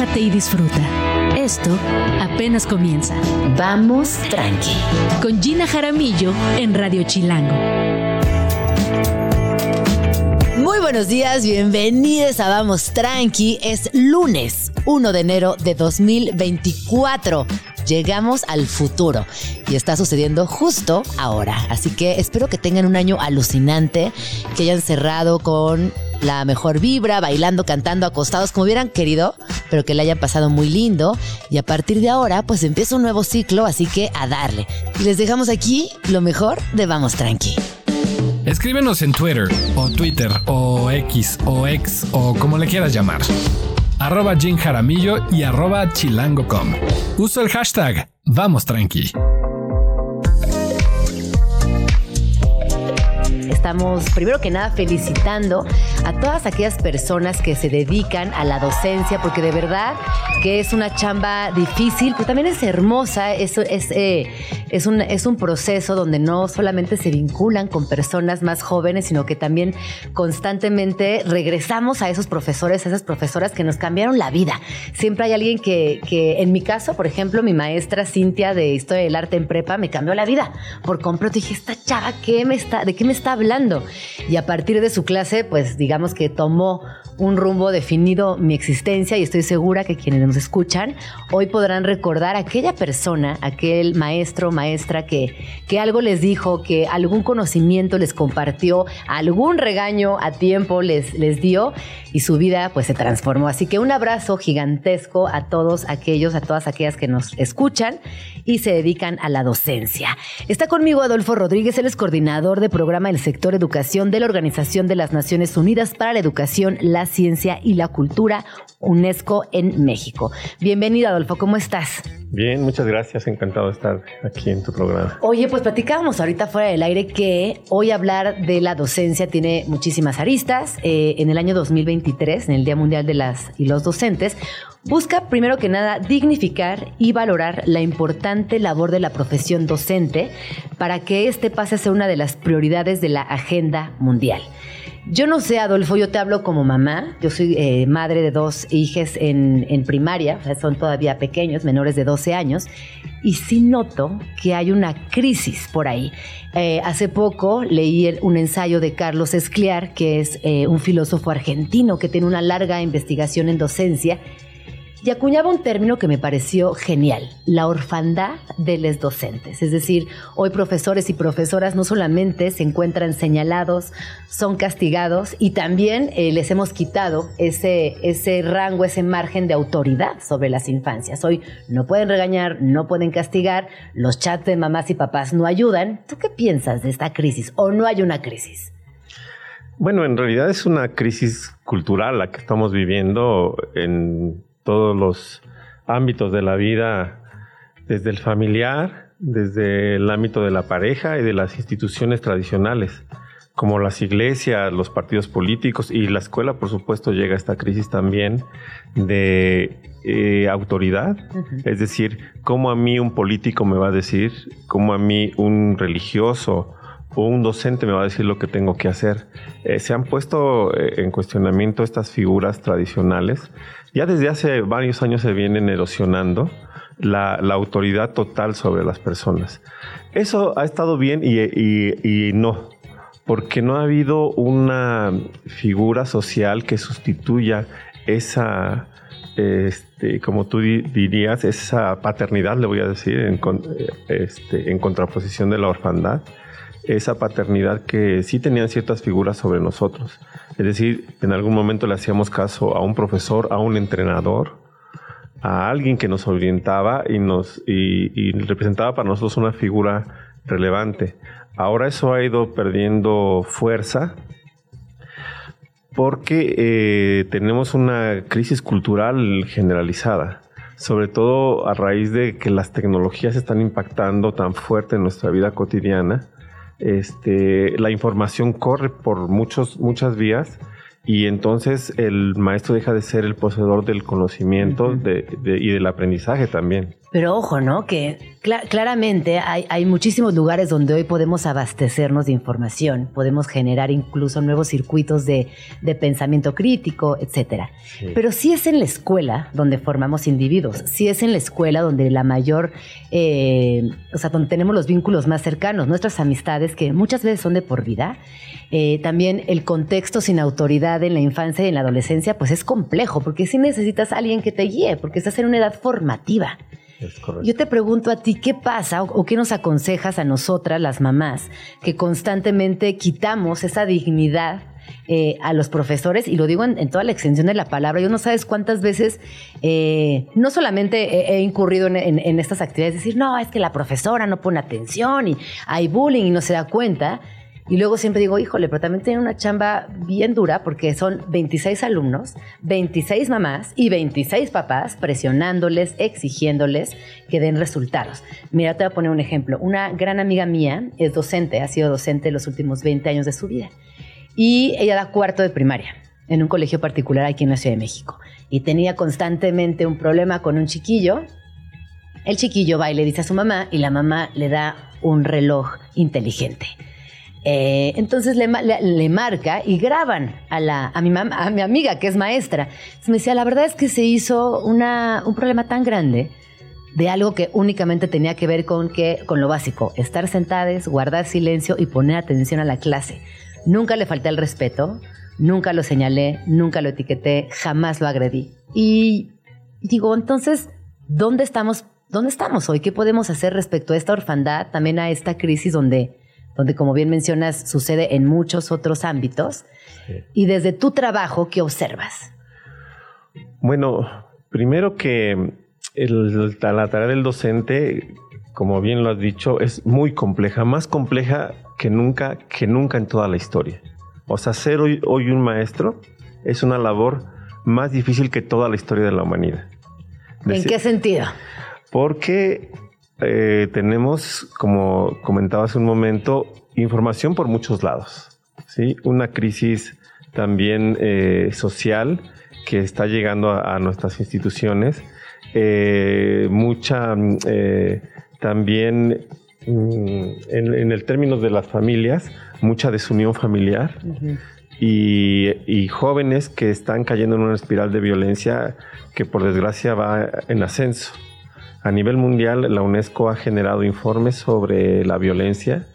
relájate y disfruta. Esto apenas comienza. Vamos tranqui. Con Gina Jaramillo en Radio Chilango. Muy buenos días, bienvenidos a Vamos Tranqui. Es lunes 1 de enero de 2024. Llegamos al futuro y está sucediendo justo ahora. Así que espero que tengan un año alucinante, que hayan cerrado con la mejor vibra, bailando, cantando, acostados como hubieran querido, pero que le hayan pasado muy lindo. Y a partir de ahora, pues empieza un nuevo ciclo, así que a darle. Les dejamos aquí lo mejor de Vamos Tranqui. Escríbenos en Twitter, o Twitter, o X, o X, o como le quieras llamar. Arroba Jim Jaramillo y arroba chilango.com. Uso el hashtag Vamos Tranqui. Estamos primero que nada felicitando a todas aquellas personas que se dedican a la docencia, porque de verdad que es una chamba difícil, pero también es hermosa, es, es, eh, es, un, es un proceso donde no solamente se vinculan con personas más jóvenes, sino que también constantemente regresamos a esos profesores, a esas profesoras que nos cambiaron la vida. Siempre hay alguien que, que en mi caso, por ejemplo, mi maestra Cintia de Historia del Arte en Prepa me cambió la vida por completo. Dije, esta chava, ¿qué me está, ¿de qué me está hablando? Y a partir de su clase, pues digamos que tomó un rumbo definido mi existencia y estoy segura que quienes nos escuchan hoy podrán recordar a aquella persona, aquel maestro, maestra que, que algo les dijo, que algún conocimiento les compartió, algún regaño a tiempo les, les dio y su vida pues se transformó. Así que un abrazo gigantesco a todos aquellos, a todas aquellas que nos escuchan y se dedican a la docencia. Está conmigo Adolfo Rodríguez, él es coordinador de programa del sector educación de la Organización de las Naciones Unidas para la Educación, la Ciencia y la Cultura, UNESCO en México. Bienvenido Adolfo, ¿cómo estás? Bien, muchas gracias, encantado de estar aquí en tu programa. Oye, pues platicábamos ahorita fuera del aire que hoy hablar de la docencia tiene muchísimas aristas. Eh, en el año 2023, en el Día Mundial de las y los Docentes, busca primero que nada dignificar y valorar la importante labor de la profesión docente para que este pase a ser una de las prioridades de la agenda mundial. Yo no sé, Adolfo, yo te hablo como mamá. Yo soy eh, madre de dos hijas en, primaria, o son todavía pequeños, menores de 12 años, y sí noto que hay una crisis por ahí. Eh, hace poco leí un ensayo de Carlos Escliar, que es eh, un filósofo argentino que tiene una larga investigación en docencia y acuñaba un término que me pareció genial, la orfandad de los docentes. Es decir, hoy profesores y profesoras no solamente se encuentran señalados, son castigados y también eh, les hemos quitado ese, ese rango, ese margen de autoridad sobre las infancias. Hoy no pueden regañar, no pueden castigar, los chats de mamás y papás no ayudan. ¿Tú qué piensas de esta crisis o no hay una crisis? Bueno, en realidad es una crisis cultural la que estamos viviendo en todos los ámbitos de la vida, desde el familiar, desde el ámbito de la pareja y de las instituciones tradicionales, como las iglesias, los partidos políticos y la escuela, por supuesto, llega a esta crisis también de eh, autoridad, es decir, cómo a mí un político me va a decir, cómo a mí un religioso, o un docente me va a decir lo que tengo que hacer. Eh, se han puesto eh, en cuestionamiento estas figuras tradicionales. Ya desde hace varios años se vienen erosionando la, autoridad total sobre las personas. Eso ha estado bien y, no, porque no ha habido una figura social que sustituya esa, este, como tú dirías, esa paternidad, le voy a decir, en, este, en contraposición de la orfandad esa paternidad que sí tenían ciertas figuras sobre nosotros. Es decir, en algún momento le hacíamos caso a un profesor, a un entrenador, a alguien que nos orientaba y nos y, representaba para nosotros una figura relevante. Ahora eso ha ido perdiendo fuerza porque eh, tenemos una crisis cultural generalizada, sobre todo a raíz de que las tecnologías están impactando tan fuerte en nuestra vida cotidiana este, la información corre por muchos, muchas vías y entonces el maestro deja de ser el poseedor del conocimiento y del aprendizaje también. Pero ojo, ¿no? Que claramente hay, muchísimos lugares donde hoy podemos abastecernos de información, podemos generar incluso nuevos circuitos de, pensamiento crítico, etc. Pero sí es en la escuela donde formamos individuos, sí es en la escuela donde la mayor, eh, o sea, donde tenemos los vínculos más cercanos, nuestras amistades que muchas veces son de por vida. Eh, también el contexto sin autoridad en la infancia y en la adolescencia, pues es complejo, porque sí necesitas a alguien que te guíe, porque estás en una edad formativa. Yo te pregunto a ti, ¿qué pasa o, qué nos aconsejas a nosotras, las mamás, que constantemente quitamos esa dignidad eh, a los profesores, y lo digo en, toda la extensión de la palabra, yo no sabes cuántas veces, eh, no solamente he, incurrido en, en, estas actividades, decir, no, es que la profesora no pone atención y hay bullying y no se da cuenta, y luego siempre digo, híjole, pero también tiene una chamba bien dura porque son 26 alumnos, 26 mamás y 26 papás presionándoles, exigiéndoles que den resultados. Mira, te voy a poner un ejemplo. Una gran amiga mía es docente, ha sido docente los últimos 20 años de su vida. Y ella da cuarto de primaria en un colegio particular aquí en la Ciudad de México. Y tenía constantemente un problema con un chiquillo. El chiquillo va y le dice a su mamá y la mamá le da un reloj inteligente. Eh, entonces le, marca y graban a, la, a, mi a mi amiga que es maestra. me decía, la verdad es que se hizo una, un problema tan grande de algo que únicamente tenía que ver con, que, con lo básico, estar sentadas, guardar silencio y poner atención a la clase. Nunca le falté el respeto, nunca lo señalé, nunca lo etiqueté, jamás lo agredí. Y digo, entonces, ¿dónde estamos, dónde estamos hoy? ¿Qué podemos hacer respecto a esta orfandad, también a esta crisis donde donde como bien mencionas sucede en muchos otros ámbitos. Y desde tu trabajo, ¿qué observas? Bueno, primero que la tarea del docente, como bien lo has dicho, es muy compleja, más compleja que nunca, que nunca en toda la historia. O sea, ser hoy, un maestro es una labor más difícil que toda la historia de la humanidad. ¿En qué sentido? Porque eh, tenemos, como comentaba hace un momento, información por muchos lados. ¿sí? Una crisis también eh, social que está llegando a, nuestras instituciones. Eh, mucha también mm, en, el término de las familias, mucha desunión familiar. y, jóvenes que están cayendo en una espiral de violencia que por desgracia va en ascenso. A nivel mundial, la UNESCO ha generado informes sobre la violencia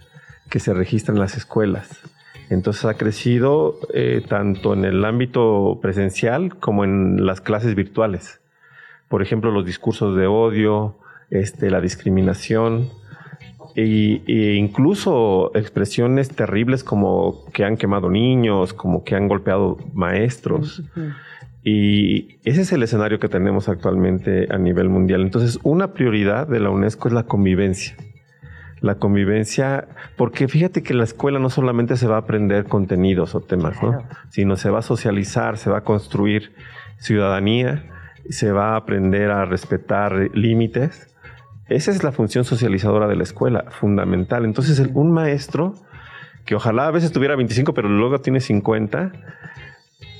que se registra en las escuelas. Entonces ha crecido eh, tanto en el ámbito presencial como en las clases virtuales. Por ejemplo, los discursos de odio, este, la discriminación e, incluso expresiones terribles como que han quemado niños, como que han golpeado maestros. Y ese es el escenario que tenemos actualmente a nivel mundial. Entonces, una prioridad de la UNESCO es la convivencia. La convivencia, porque fíjate que la escuela no solamente se va a aprender contenidos o temas, ¿no? sino se va a socializar, se va a construir ciudadanía, se va a aprender a respetar límites. Esa es la función socializadora de la escuela, fundamental. Entonces, un maestro que ojalá a veces tuviera 25, pero luego tiene 50,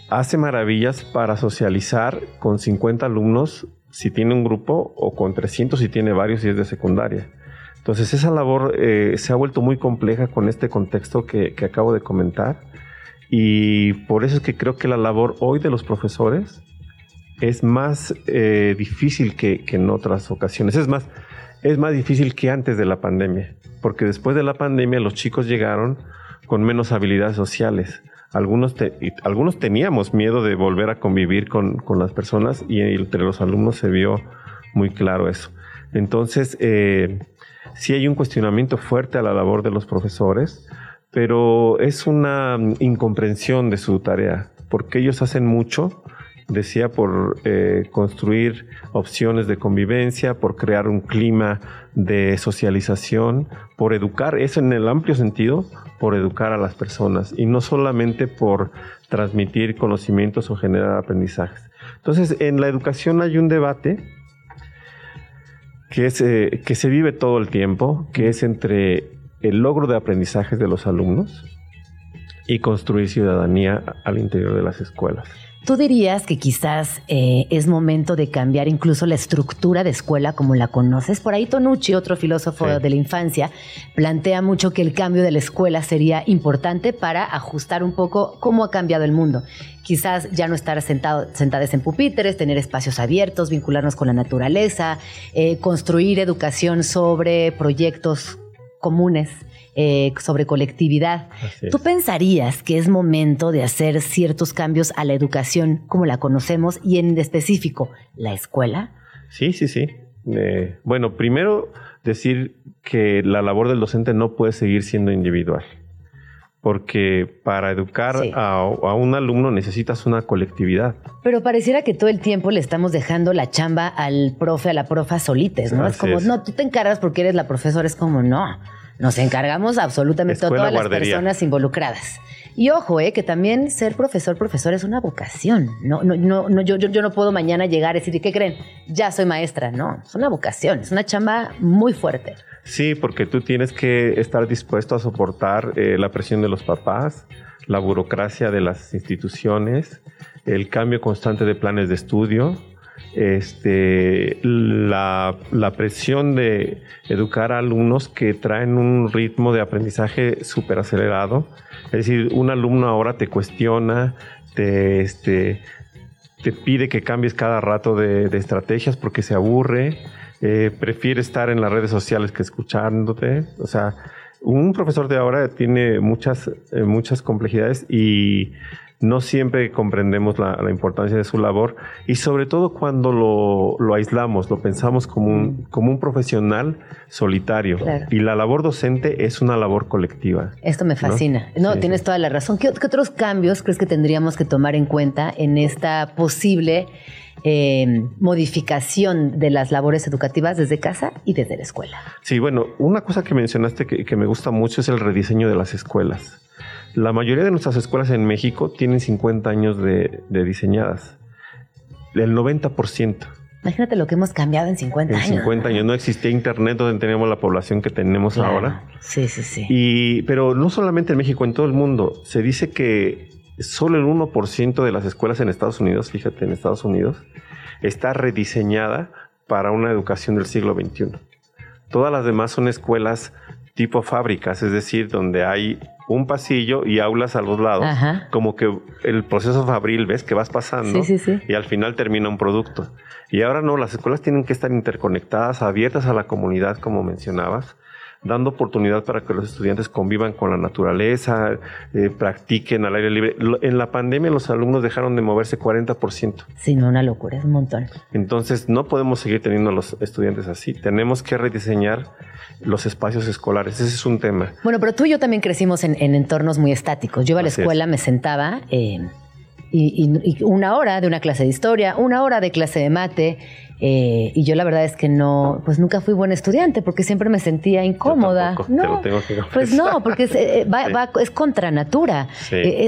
hace maravillas para socializar con 50 alumnos si tiene un grupo o con 300 si tiene varios y es de secundaria. Entonces esa labor eh, se ha vuelto muy compleja con este contexto que, acabo de comentar y por eso es que creo que la labor hoy de los profesores es más eh, difícil que, que, en otras ocasiones. Es más, es más difícil que antes de la pandemia, porque después de la pandemia los chicos llegaron con menos habilidades sociales algunos, algunos teníamos miedo de volver a convivir con, las personas y entre los alumnos se vio muy claro eso. Entonces, eh, sí hay un cuestionamiento fuerte a la labor de los profesores, pero es una incomprensión de su tarea, porque ellos hacen mucho, decía, por eh, construir opciones de convivencia, por crear un clima de socialización, por educar, eso en el amplio sentido, por educar a las personas y no solamente por transmitir conocimientos o generar aprendizajes. Entonces, en la educación hay un debate que, es, eh, que se vive todo el tiempo, que es entre el logro de aprendizajes de los alumnos, y construir ciudadanía al interior de las escuelas. ¿Tú dirías que quizás eh, es momento de cambiar incluso la estructura de escuela como la conoces? Por ahí Tonucci, otro filósofo de la infancia, plantea mucho que el cambio de la escuela sería importante para ajustar un poco cómo ha cambiado el mundo. Quizás ya no estar sentado, sentadas en pupitres, tener espacios abiertos, vincularnos con la naturaleza, eh, construir educación sobre proyectos comunes eh, sobre colectividad. ¿Tú pensarías que es momento de hacer ciertos cambios a la educación como la conocemos y en específico la escuela? Sí, sí, sí. Eh, bueno, primero decir que la labor del docente no puede seguir siendo individual porque para educar a, un alumno necesitas una colectividad. Pero pareciera que todo el tiempo le estamos dejando la chamba al profe, a la profa solites, ¿no? es como, no, tú te encargas porque eres la profesora, es como, no. Nos encargamos absolutamente de todas las personas involucradas. Y ojo, eh, que también ser profesor, profesor es una vocación. No, no, no, yo, yo, no puedo mañana llegar y decir, ¿qué creen? Ya soy maestra. No, es una vocación, es una chamba muy fuerte. Sí, porque tú tienes que estar dispuesto a soportar eh, la presión de los papás, la burocracia de las instituciones, el cambio constante de planes de estudio, este, la, presión de educar a alumnos que traen un ritmo de aprendizaje súper acelerado. Es decir, un alumno ahora te cuestiona, te, este, te pide que cambies cada rato de, estrategias porque se aburre, eh, prefiere estar en las redes sociales que escuchándote. O sea, un profesor de ahora tiene muchas, eh, muchas complejidades y no siempre comprendemos la, importancia de su labor y sobre todo cuando lo, aislamos, lo pensamos como un, como un profesional solitario. Y la labor docente es una labor colectiva. Esto me fascina. No, tienes toda la razón. ¿Qué, otros cambios crees que tendríamos que tomar en cuenta en esta posible eh, modificación de las labores educativas desde casa y desde la escuela? Sí, bueno, una cosa que mencionaste que me gusta mucho es el rediseño de las escuelas. La mayoría de nuestras escuelas en México tienen 50 años de, diseñadas. El 90%. Imagínate lo que hemos cambiado en 50 años. En 50 años no existía internet donde teníamos la población que tenemos ahora. Sí, sí, sí. Y, pero no solamente en México, en todo el mundo. Se dice que solo el 1% de las escuelas en Estados Unidos, fíjate, en Estados Unidos, está rediseñada para una educación del siglo XXI. Todas las demás son escuelas tipo fábricas, es decir, donde hay un pasillo y aulas a los lados, como que el proceso fabril, ves que vas pasando y al final termina un producto. Y ahora no, las escuelas tienen que estar interconectadas, abiertas a la comunidad, como mencionabas, dando oportunidad para que los estudiantes convivan con la naturaleza, eh, practiquen al aire libre. En la pandemia los alumnos dejaron de moverse 40%. Sí, no, una locura, es un montón. Entonces no podemos seguir teniendo a los estudiantes así. Tenemos que rediseñar los espacios escolares. Ese es un tema. Bueno, pero tú y yo también crecimos en, entornos muy estáticos. Yo iba a la escuela, me sentaba eh, y, una hora de una clase de historia, una hora de clase de mate. Eh, y yo la verdad es que no, pues nunca fui buena estudiante porque siempre me sentía incómoda. no, pues no, porque es, eh, es contra natura.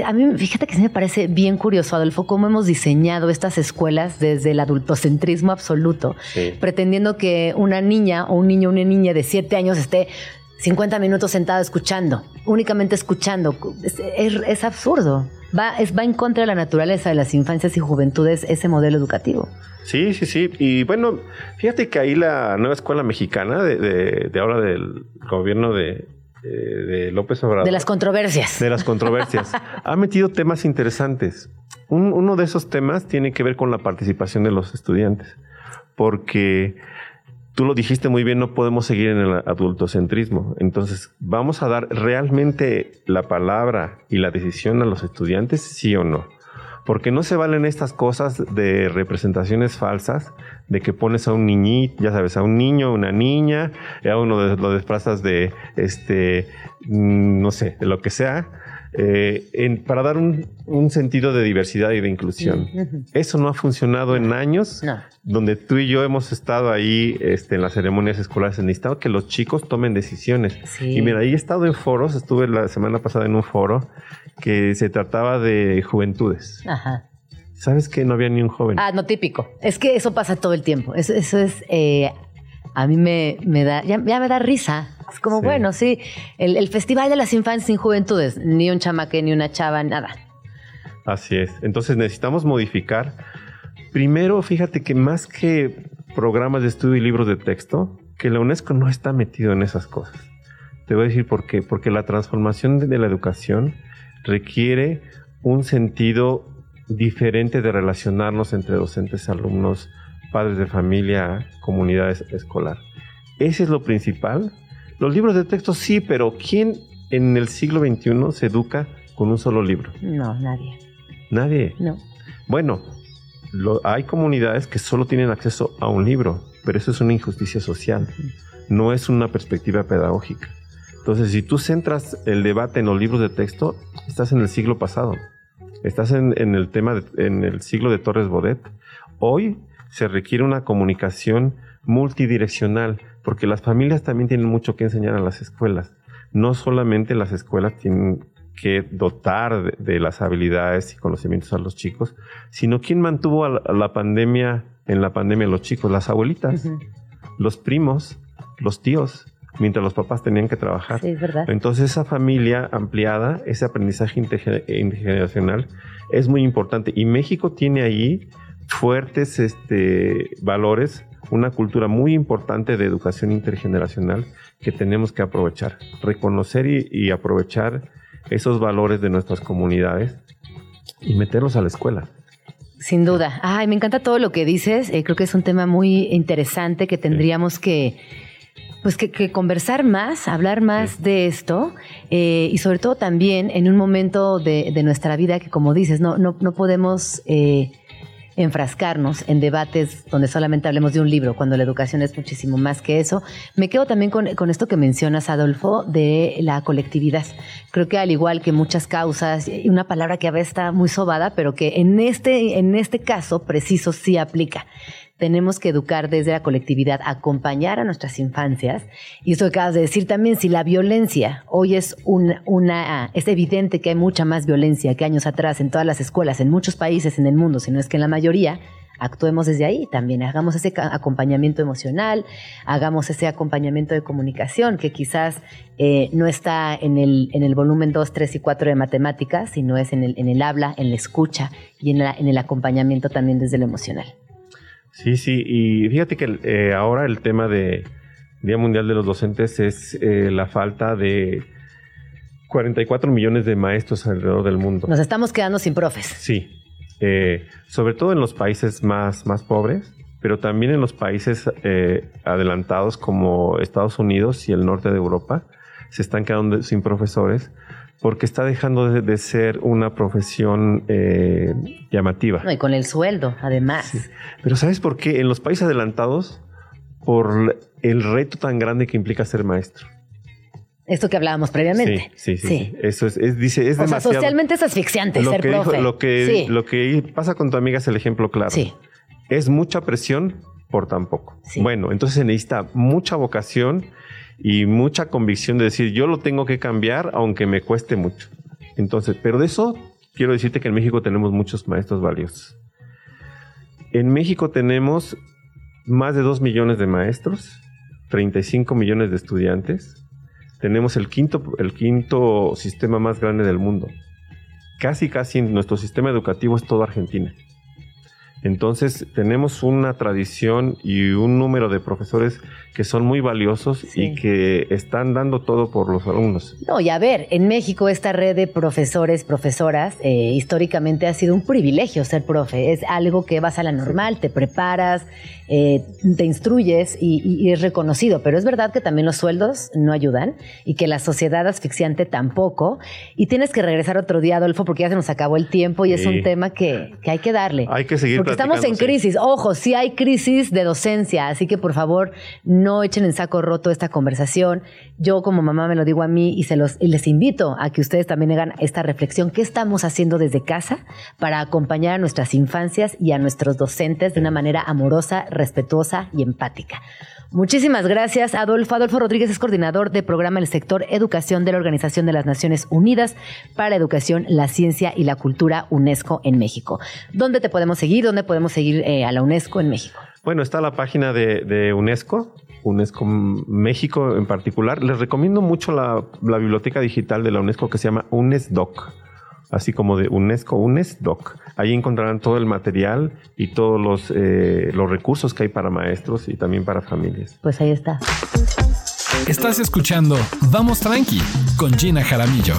a mí, fíjate que sí me parece bien curioso, Adolfo, cómo hemos diseñado estas escuelas desde el adultocentrismo absoluto, pretendiendo que una niña o un niño o una niña de siete años esté 50 minutos sentado escuchando, únicamente escuchando. Es, absurdo. Va, es, va en contra de la naturaleza de las infancias y juventudes ese modelo educativo. Sí, sí, sí. Y bueno, fíjate que ahí la nueva escuela mexicana de, ahora del gobierno de, de, López Obrador. De las controversias. De las controversias. ha metido temas interesantes. uno de esos temas tiene que ver con la participación de los estudiantes. Porque tú lo dijiste muy bien, no podemos seguir en el adultocentrismo. Entonces, ¿vamos a dar realmente la palabra y la decisión a los estudiantes, sí o no? Porque no se valen estas cosas de representaciones falsas, de que pones a un niñito, ya sabes, a un niño, una niña, a uno lo desplazas de, este, mm, no sé, de lo que sea, eh, para dar un, sentido de diversidad y de inclusión. Eso no ha funcionado en años, donde tú y yo hemos estado ahí este, en las ceremonias escolares. Necesitamos que los chicos tomen decisiones. Y mira, ahí he estado en foros, estuve la semana pasada en un foro que se trataba de juventudes. ¿Sabes que no había ni un joven? Ah, no típico. Es que eso pasa todo el tiempo. Eso, es, eh, a mí me, me da, ya, me da risa Es como, bueno, sí, el, el Festival de las Infancias sin Juventudes, ni un chamaque, ni una chava, nada. Así es. Entonces necesitamos modificar. Primero, fíjate que más que programas de estudio y libros de texto, que la UNESCO no está metido en esas cosas. Te voy a decir por qué. Porque la transformación de la educación requiere un sentido diferente de relacionarnos entre docentes, alumnos, padres de familia, comunidades escolar. Ese es lo principal. Los libros de texto sí, pero ¿quién en el siglo XXI se educa con un solo libro? No, nadie. Nadie. No. Bueno, lo- hay comunidades que solo tienen acceso a un libro, pero eso es una injusticia social, no es una perspectiva pedagógica. Entonces, si tú centras el debate en los libros de texto, estás en el siglo pasado, estás en, en el tema, de- en el siglo de Torres Bodet. Hoy se requiere una comunicación multidireccional, porque las familias también tienen mucho que enseñar a las escuelas. No solamente las escuelas tienen que dotar de, de las habilidades y conocimientos a los chicos, sino quién mantuvo a la, a la pandemia, en la pandemia los chicos, las abuelitas, los primos, los tíos, mientras los papás tenían que trabajar. Sí, es verdad. Entonces esa familia ampliada, ese aprendizaje interge- intergeneracional es muy importante. Y México tiene ahí fuertes este, valores, una cultura muy importante de educación intergeneracional que tenemos que aprovechar, reconocer y, y aprovechar esos valores de nuestras comunidades y meterlos a la escuela. Sin duda. Ay, me encanta todo lo que dices. Eh, creo que es un tema muy interesante que tendríamos que, pues que, que conversar más, hablar más Sí. de esto eh, y sobre todo también en un momento de, de nuestra vida que, como dices, no, no, no podemos eh, enfrascarnos en debates donde solamente hablemos de un libro, cuando la educación es muchísimo más que eso. Me quedo también con, con esto que mencionas, Adolfo, de la colectividad. Creo que al igual que muchas causas, una palabra que a veces está muy sobada, pero que en este, en este caso preciso sí aplica. Tenemos que educar desde la colectividad, acompañar a nuestras infancias. Y esto que acabas de decir también, si la violencia hoy es una, una, es evidente que hay mucha más violencia que años atrás en todas las escuelas, en muchos países en el mundo, si no es que en la mayoría, actuemos desde ahí también, hagamos ese acompañamiento emocional, hagamos ese acompañamiento de comunicación que quizás eh, no está en el, en el volumen 2, 3 y 4 de matemáticas, sino es en el, en el habla, en la escucha y en, la- en el acompañamiento también desde lo emocional. Sí, sí, y fíjate que eh, ahora el tema de Día Mundial de los Docentes es eh, la falta de 44 millones de maestros alrededor del mundo. Nos estamos quedando sin profes. Sí, eh, sobre todo en los países más, más pobres, pero también en los países eh, adelantados como Estados Unidos y el norte de Europa, se están quedando sin profesores porque está dejando de, de ser una profesión eh, llamativa. No, y con el sueldo, además. Sí. Pero ¿sabes por qué? En los países adelantados, por el reto tan grande que implica ser maestro. Esto que hablábamos previamente. Sí, sí, sí. sí. Eso es, es, dice, es o sea, demasiado. socialmente es asfixiante lo ser que profe. dijo- lo, que, sí. lo que pasa con tu amiga es el ejemplo claro. Sí. Es mucha presión por tan poco. Sí. Bueno, entonces se necesita mucha vocación y mucha convicción de decir, yo lo tengo que cambiar aunque me cueste mucho. Entonces, pero de eso quiero decirte que en México tenemos muchos maestros valiosos. En México tenemos más de 2 millones de maestros, 35 millones de estudiantes. Tenemos el quinto, el quinto sistema más grande del mundo. Casi, casi nuestro sistema educativo es toda Argentina. Entonces tenemos una tradición y un número de profesores que son muy valiosos Sí. y que están dando todo por los alumnos. No, y a ver, en México esta red de profesores, profesoras, eh, históricamente ha sido un privilegio ser profe. Es algo que vas a la normal, te preparas, eh, te instruyes y, y- y es reconocido. Pero es verdad que también los sueldos no ayudan y que la sociedad asfixiante tampoco. Y tienes que regresar otro día, Adolfo, porque ya se nos acabó el tiempo y es un tema que, que hay que darle. Hay que seguir Porque estamos en sí. crisis. Ojo, sí hay crisis de docencia, así que por favor no echen en saco roto esta conversación. Yo como mamá me lo digo a mí y, se los, y les invito a que ustedes también hagan esta reflexión. ¿Qué estamos haciendo desde casa para acompañar a nuestras infancias y a nuestros docentes de una manera amorosa, respetuosa y empática? Muchísimas gracias, Adolfo. Adolfo Rodríguez es coordinador de programa del sector Educación de la Organización de las Naciones Unidas para Educación, la Ciencia y la Cultura UNESCO en México. ¿Dónde te podemos seguir? ¿Dónde podemos seguir eh, a la UNESCO en México? Bueno, está la página de, UNESCO, UNESCO México en particular. Les recomiendo mucho la, biblioteca digital de la UNESCO que se llama UNESDOC, así como de UNESCO UNESDOC. Ahí encontrarán todo el material y todos los, eh, los recursos que hay para maestros y también para familias. Pues ahí está. Estás escuchando Vamos Tranqui con Gina Jaramillo.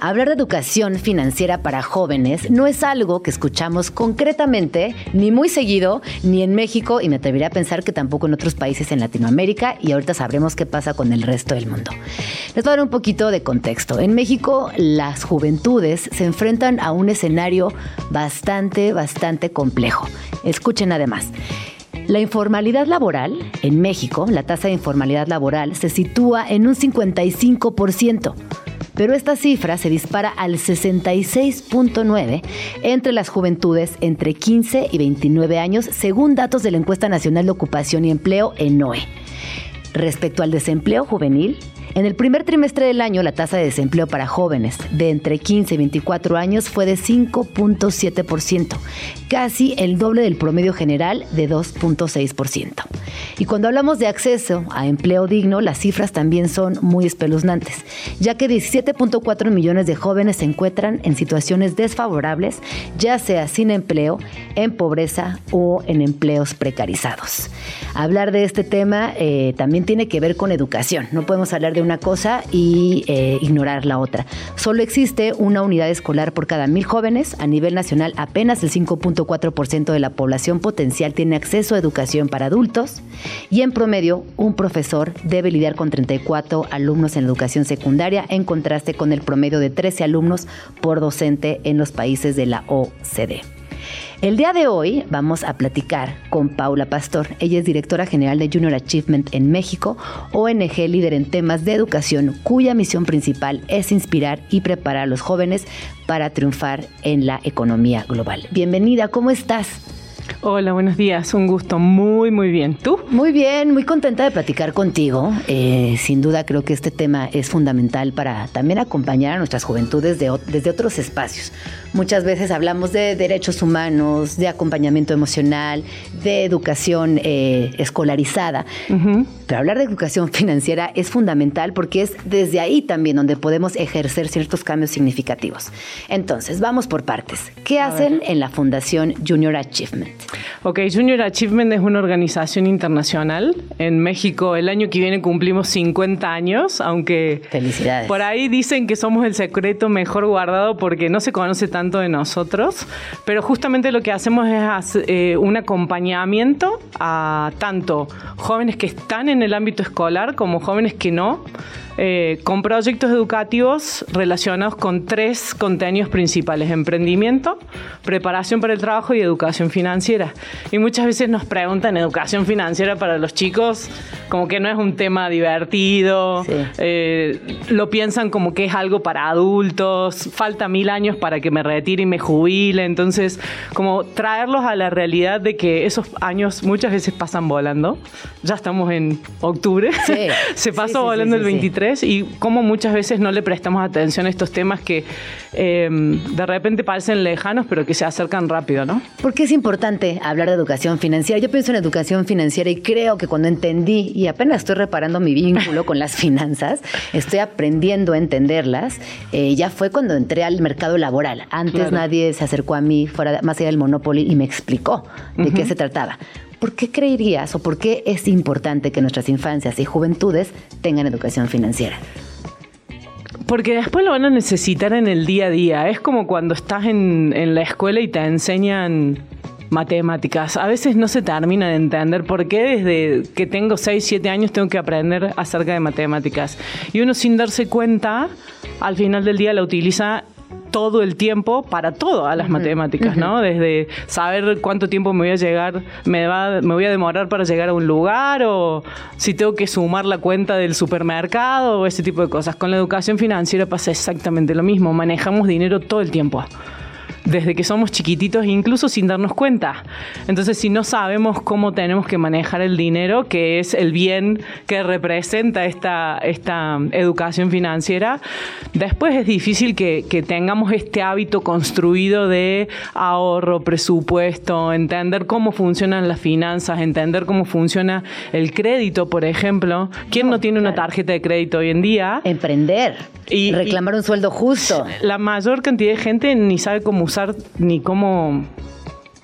Hablar de educación financiera para jóvenes no es algo que escuchamos concretamente, ni muy seguido, ni en México, y me atrevería a pensar que tampoco en otros países en Latinoamérica, y ahorita sabremos qué pasa con el resto del mundo. Les voy a dar un poquito de contexto. En México, las juventudes se enfrentan a un escenario bastante, bastante complejo. Escuchen además. La informalidad laboral en México, la tasa de informalidad laboral se sitúa en un 55% pero esta cifra se dispara al 66.9 entre las juventudes entre 15 y 29 años, según datos de la Encuesta Nacional de Ocupación y Empleo, ENOE. Respecto al desempleo juvenil, en el primer trimestre del año, la tasa de desempleo para jóvenes de entre 15 y 24 años fue de 5.7%, casi el doble del promedio general de 2.6%. Y cuando hablamos de acceso a empleo digno, las cifras también son muy espeluznantes, ya que 17.4 millones de jóvenes se encuentran en situaciones desfavorables, ya sea sin empleo, en pobreza o en empleos precarizados. Hablar de este tema eh, también tiene que ver con educación. No podemos hablar de una cosa y eh, ignorar la otra. Solo existe una unidad escolar por cada mil jóvenes. A nivel nacional, apenas el 5.4% de la población potencial tiene acceso a educación para adultos y en promedio un profesor debe lidiar con 34 alumnos en educación secundaria en contraste con el promedio de 13 alumnos por docente en los países de la OCDE. El día de hoy vamos a platicar con Paula Pastor. Ella es directora general de Junior Achievement en México, ONG líder en temas de educación, cuya misión principal es inspirar y preparar a los jóvenes para triunfar en la economía global. Bienvenida, ¿cómo estás? Hola, buenos días. Un gusto. Muy, muy bien. ¿Tú? Muy bien, muy contenta de platicar contigo. Eh, sin duda creo que este tema es fundamental para también acompañar a nuestras juventudes desde otros espacios. Muchas veces hablamos de derechos humanos, de acompañamiento emocional, de educación eh, escolarizada. Pero hablar de educación financiera es fundamental porque es desde ahí también donde podemos ejercer ciertos cambios significativos. Entonces, vamos por partes. ¿Qué hacen en la Fundación Junior Achievement? Ok, Junior Achievement es una organización internacional. En México el año que viene cumplimos 50 años, aunque Felicidades. por ahí dicen que somos el secreto mejor guardado porque no se conoce tanto de nosotros, pero justamente lo que hacemos es eh, un acompañamiento a tanto jóvenes que están en el ámbito escolar como jóvenes que no eh, con proyectos educativos relacionados con tres contenidos principales, emprendimiento, preparación para el trabajo y educación financiera. Y muchas veces nos preguntan, educación financiera para los chicos, como que no es un tema divertido, eh, lo piensan como que es algo para adultos, falta mil años para que me retire y me jubile, entonces como traerlos a la realidad de que esos años muchas veces pasan volando, ya estamos en octubre, se pasó volando el 23 y cómo muchas veces no le prestamos atención a estos temas que eh, de repente parecen lejanos, pero que se acercan rápido, ¿no? ¿Por qué es importante hablar de educación financiera? Yo pienso en educación financiera y creo que cuando entendí, y apenas estoy reparando mi vínculo con las finanzas, estoy aprendiendo a entenderlas, eh, ya fue cuando entré al mercado laboral. Antes nadie se acercó a mí, fuera más allá del Monopoly, y me explicó de qué se trataba. ¿Por qué creerías o por qué es importante que nuestras infancias y juventudes tengan educación financiera? Porque después lo van a necesitar en el día a día. Es como cuando estás en, la escuela y te enseñan matemáticas. A veces no se termina de entender por qué desde que tengo 6, 7 años tengo que aprender acerca de matemáticas. Y uno sin darse cuenta, al final del día la utiliza todo el tiempo para todo a las matemáticas, ¿no? Desde saber cuánto tiempo me voy a llegar, me, va, me voy a demorar para llegar a un lugar o si tengo que sumar la cuenta del supermercado o ese tipo de cosas. Con la educación financiera pasa exactamente lo mismo, manejamos dinero todo el tiempo. Desde que somos chiquititos, incluso sin darnos cuenta. Entonces, si no sabemos cómo tenemos que manejar el dinero, que es el bien que representa esta, esta educación financiera, después es difícil que, que tengamos este hábito construido de ahorro, presupuesto, entender cómo funcionan las finanzas, entender cómo funciona el crédito, por ejemplo. ¿Quién no, tiene una tarjeta de crédito hoy en día? Emprender. Y reclamar un sueldo justo. La mayor cantidad de gente ni sabe cómo usar ni cómo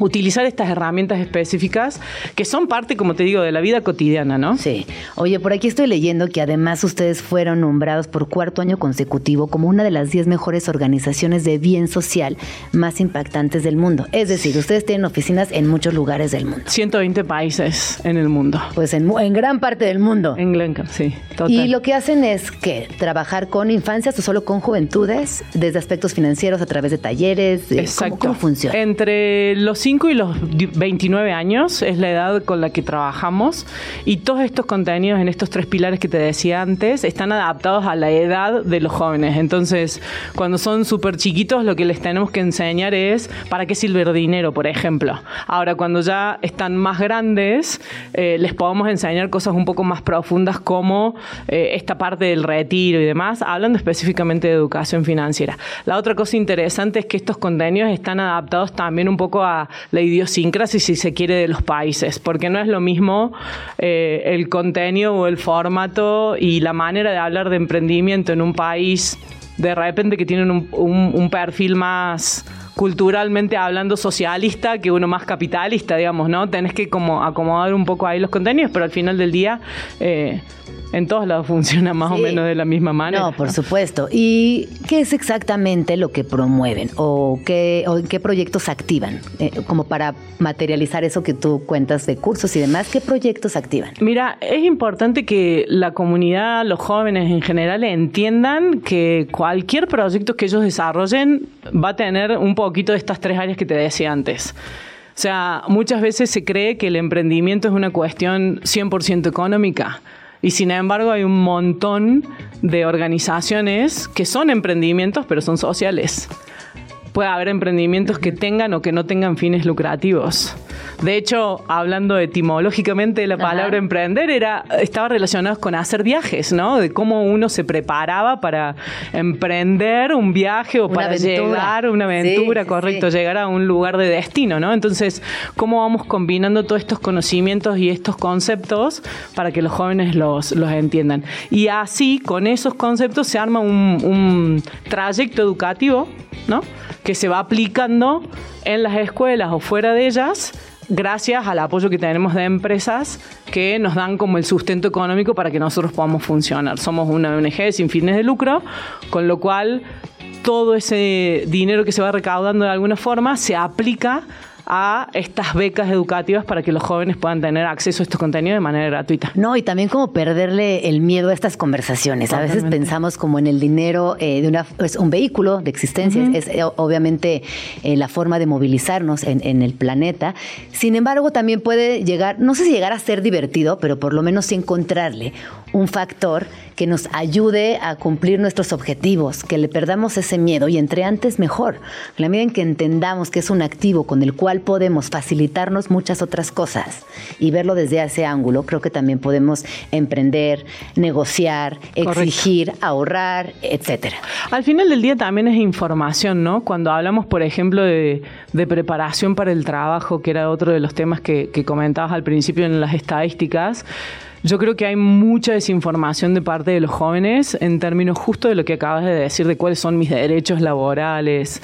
utilizar estas herramientas específicas que son parte, como te digo, de la vida cotidiana, ¿no? Sí. Oye, por aquí estoy leyendo que además ustedes fueron nombrados por cuarto año consecutivo como una de las 10 mejores organizaciones de bien social más impactantes del mundo. Es decir, ustedes tienen oficinas en muchos lugares del mundo. 120 países en el mundo. Pues en, gran parte del mundo. En Glenca, sí, total. Y lo que hacen es que trabajar con infancias o solo con juventudes, desde aspectos financieros a través de talleres. Exacto. ¿Cómo, funciona? Entre los y los 29 años es la edad con la que trabajamos y todos estos contenidos en estos tres pilares que te decía antes están adaptados a la edad de los jóvenes. Entonces, cuando son súper chiquitos, lo que les tenemos que enseñar es para qué sirve dinero, por ejemplo. Ahora, cuando ya están más grandes, eh, les podemos enseñar cosas un poco más profundas como eh, esta parte del retiro y demás, hablando específicamente de educación financiera. La otra cosa interesante es que estos contenidos están adaptados también un poco a la idiosincrasia, si se quiere, de los países, porque no es lo mismo eh, el contenido o el formato y la manera de hablar de emprendimiento en un país de repente que tienen un, perfil más culturalmente hablando socialista que uno más capitalista, digamos, ¿no? Tenés que como acomodar un poco ahí los contenidos, pero al final del día eh, en todos lados funciona más o menos de la misma manera. No, por supuesto. ¿Y qué es exactamente lo que promueven o qué, qué proyectos activan? Eh, como para materializar eso que tú cuentas de cursos y demás, ¿qué proyectos activan? Mira, es importante que la comunidad, los jóvenes en general, entiendan que cualquier proyecto que ellos desarrollen va a tener un poquito de estas tres áreas que te decía antes. O sea, muchas veces se cree que el emprendimiento es una cuestión 100% económica y sin embargo hay un montón de organizaciones que son emprendimientos, pero son sociales puede haber emprendimientos que tengan o que no tengan fines lucrativos. De hecho, hablando etimológicamente, la palabra emprender era, estaba relacionada con hacer viajes, ¿no? De cómo uno se preparaba para emprender un viaje o para llegar a una aventura, correcto, llegar a un lugar de destino, ¿no? Entonces, ¿cómo vamos combinando todos estos conocimientos y estos conceptos para que los jóvenes los, los entiendan? Y así, con esos conceptos, se arma un, un trayecto educativo, ¿no? Que se va aplicando en las escuelas o fuera de ellas gracias al apoyo que tenemos de empresas que nos dan como el sustento económico para que nosotros podamos funcionar. Somos una ONG sin fines de lucro, con lo cual todo ese dinero que se va recaudando de alguna forma se aplica a estas becas educativas para que los jóvenes puedan tener acceso a estos contenidos de manera gratuita. No, y también como perderle el miedo a estas conversaciones. A veces pensamos como en el dinero eh, de una, es un vehículo de existencia, es eh, obviamente eh, la forma de movilizarnos en, en, el planeta. Sin embargo, también puede llegar, no sé si llegar a ser divertido, pero por lo menos sí encontrarle un factor que nos ayude a cumplir nuestros objetivos, que le perdamos ese miedo y entre antes mejor. la medida en que entendamos que es un activo con el cual podemos facilitarnos muchas otras cosas y verlo desde ese ángulo, creo que también podemos emprender, negociar, exigir, ahorrar, etcétera. Al final del día también es información, ¿no? Cuando hablamos, por ejemplo, de, preparación para el trabajo, que era otro de los temas que, que comentabas al principio en las estadísticas, yo creo que hay mucha desinformación de parte de los jóvenes en términos justo de lo que acabas de decir, de cuáles son mis derechos laborales,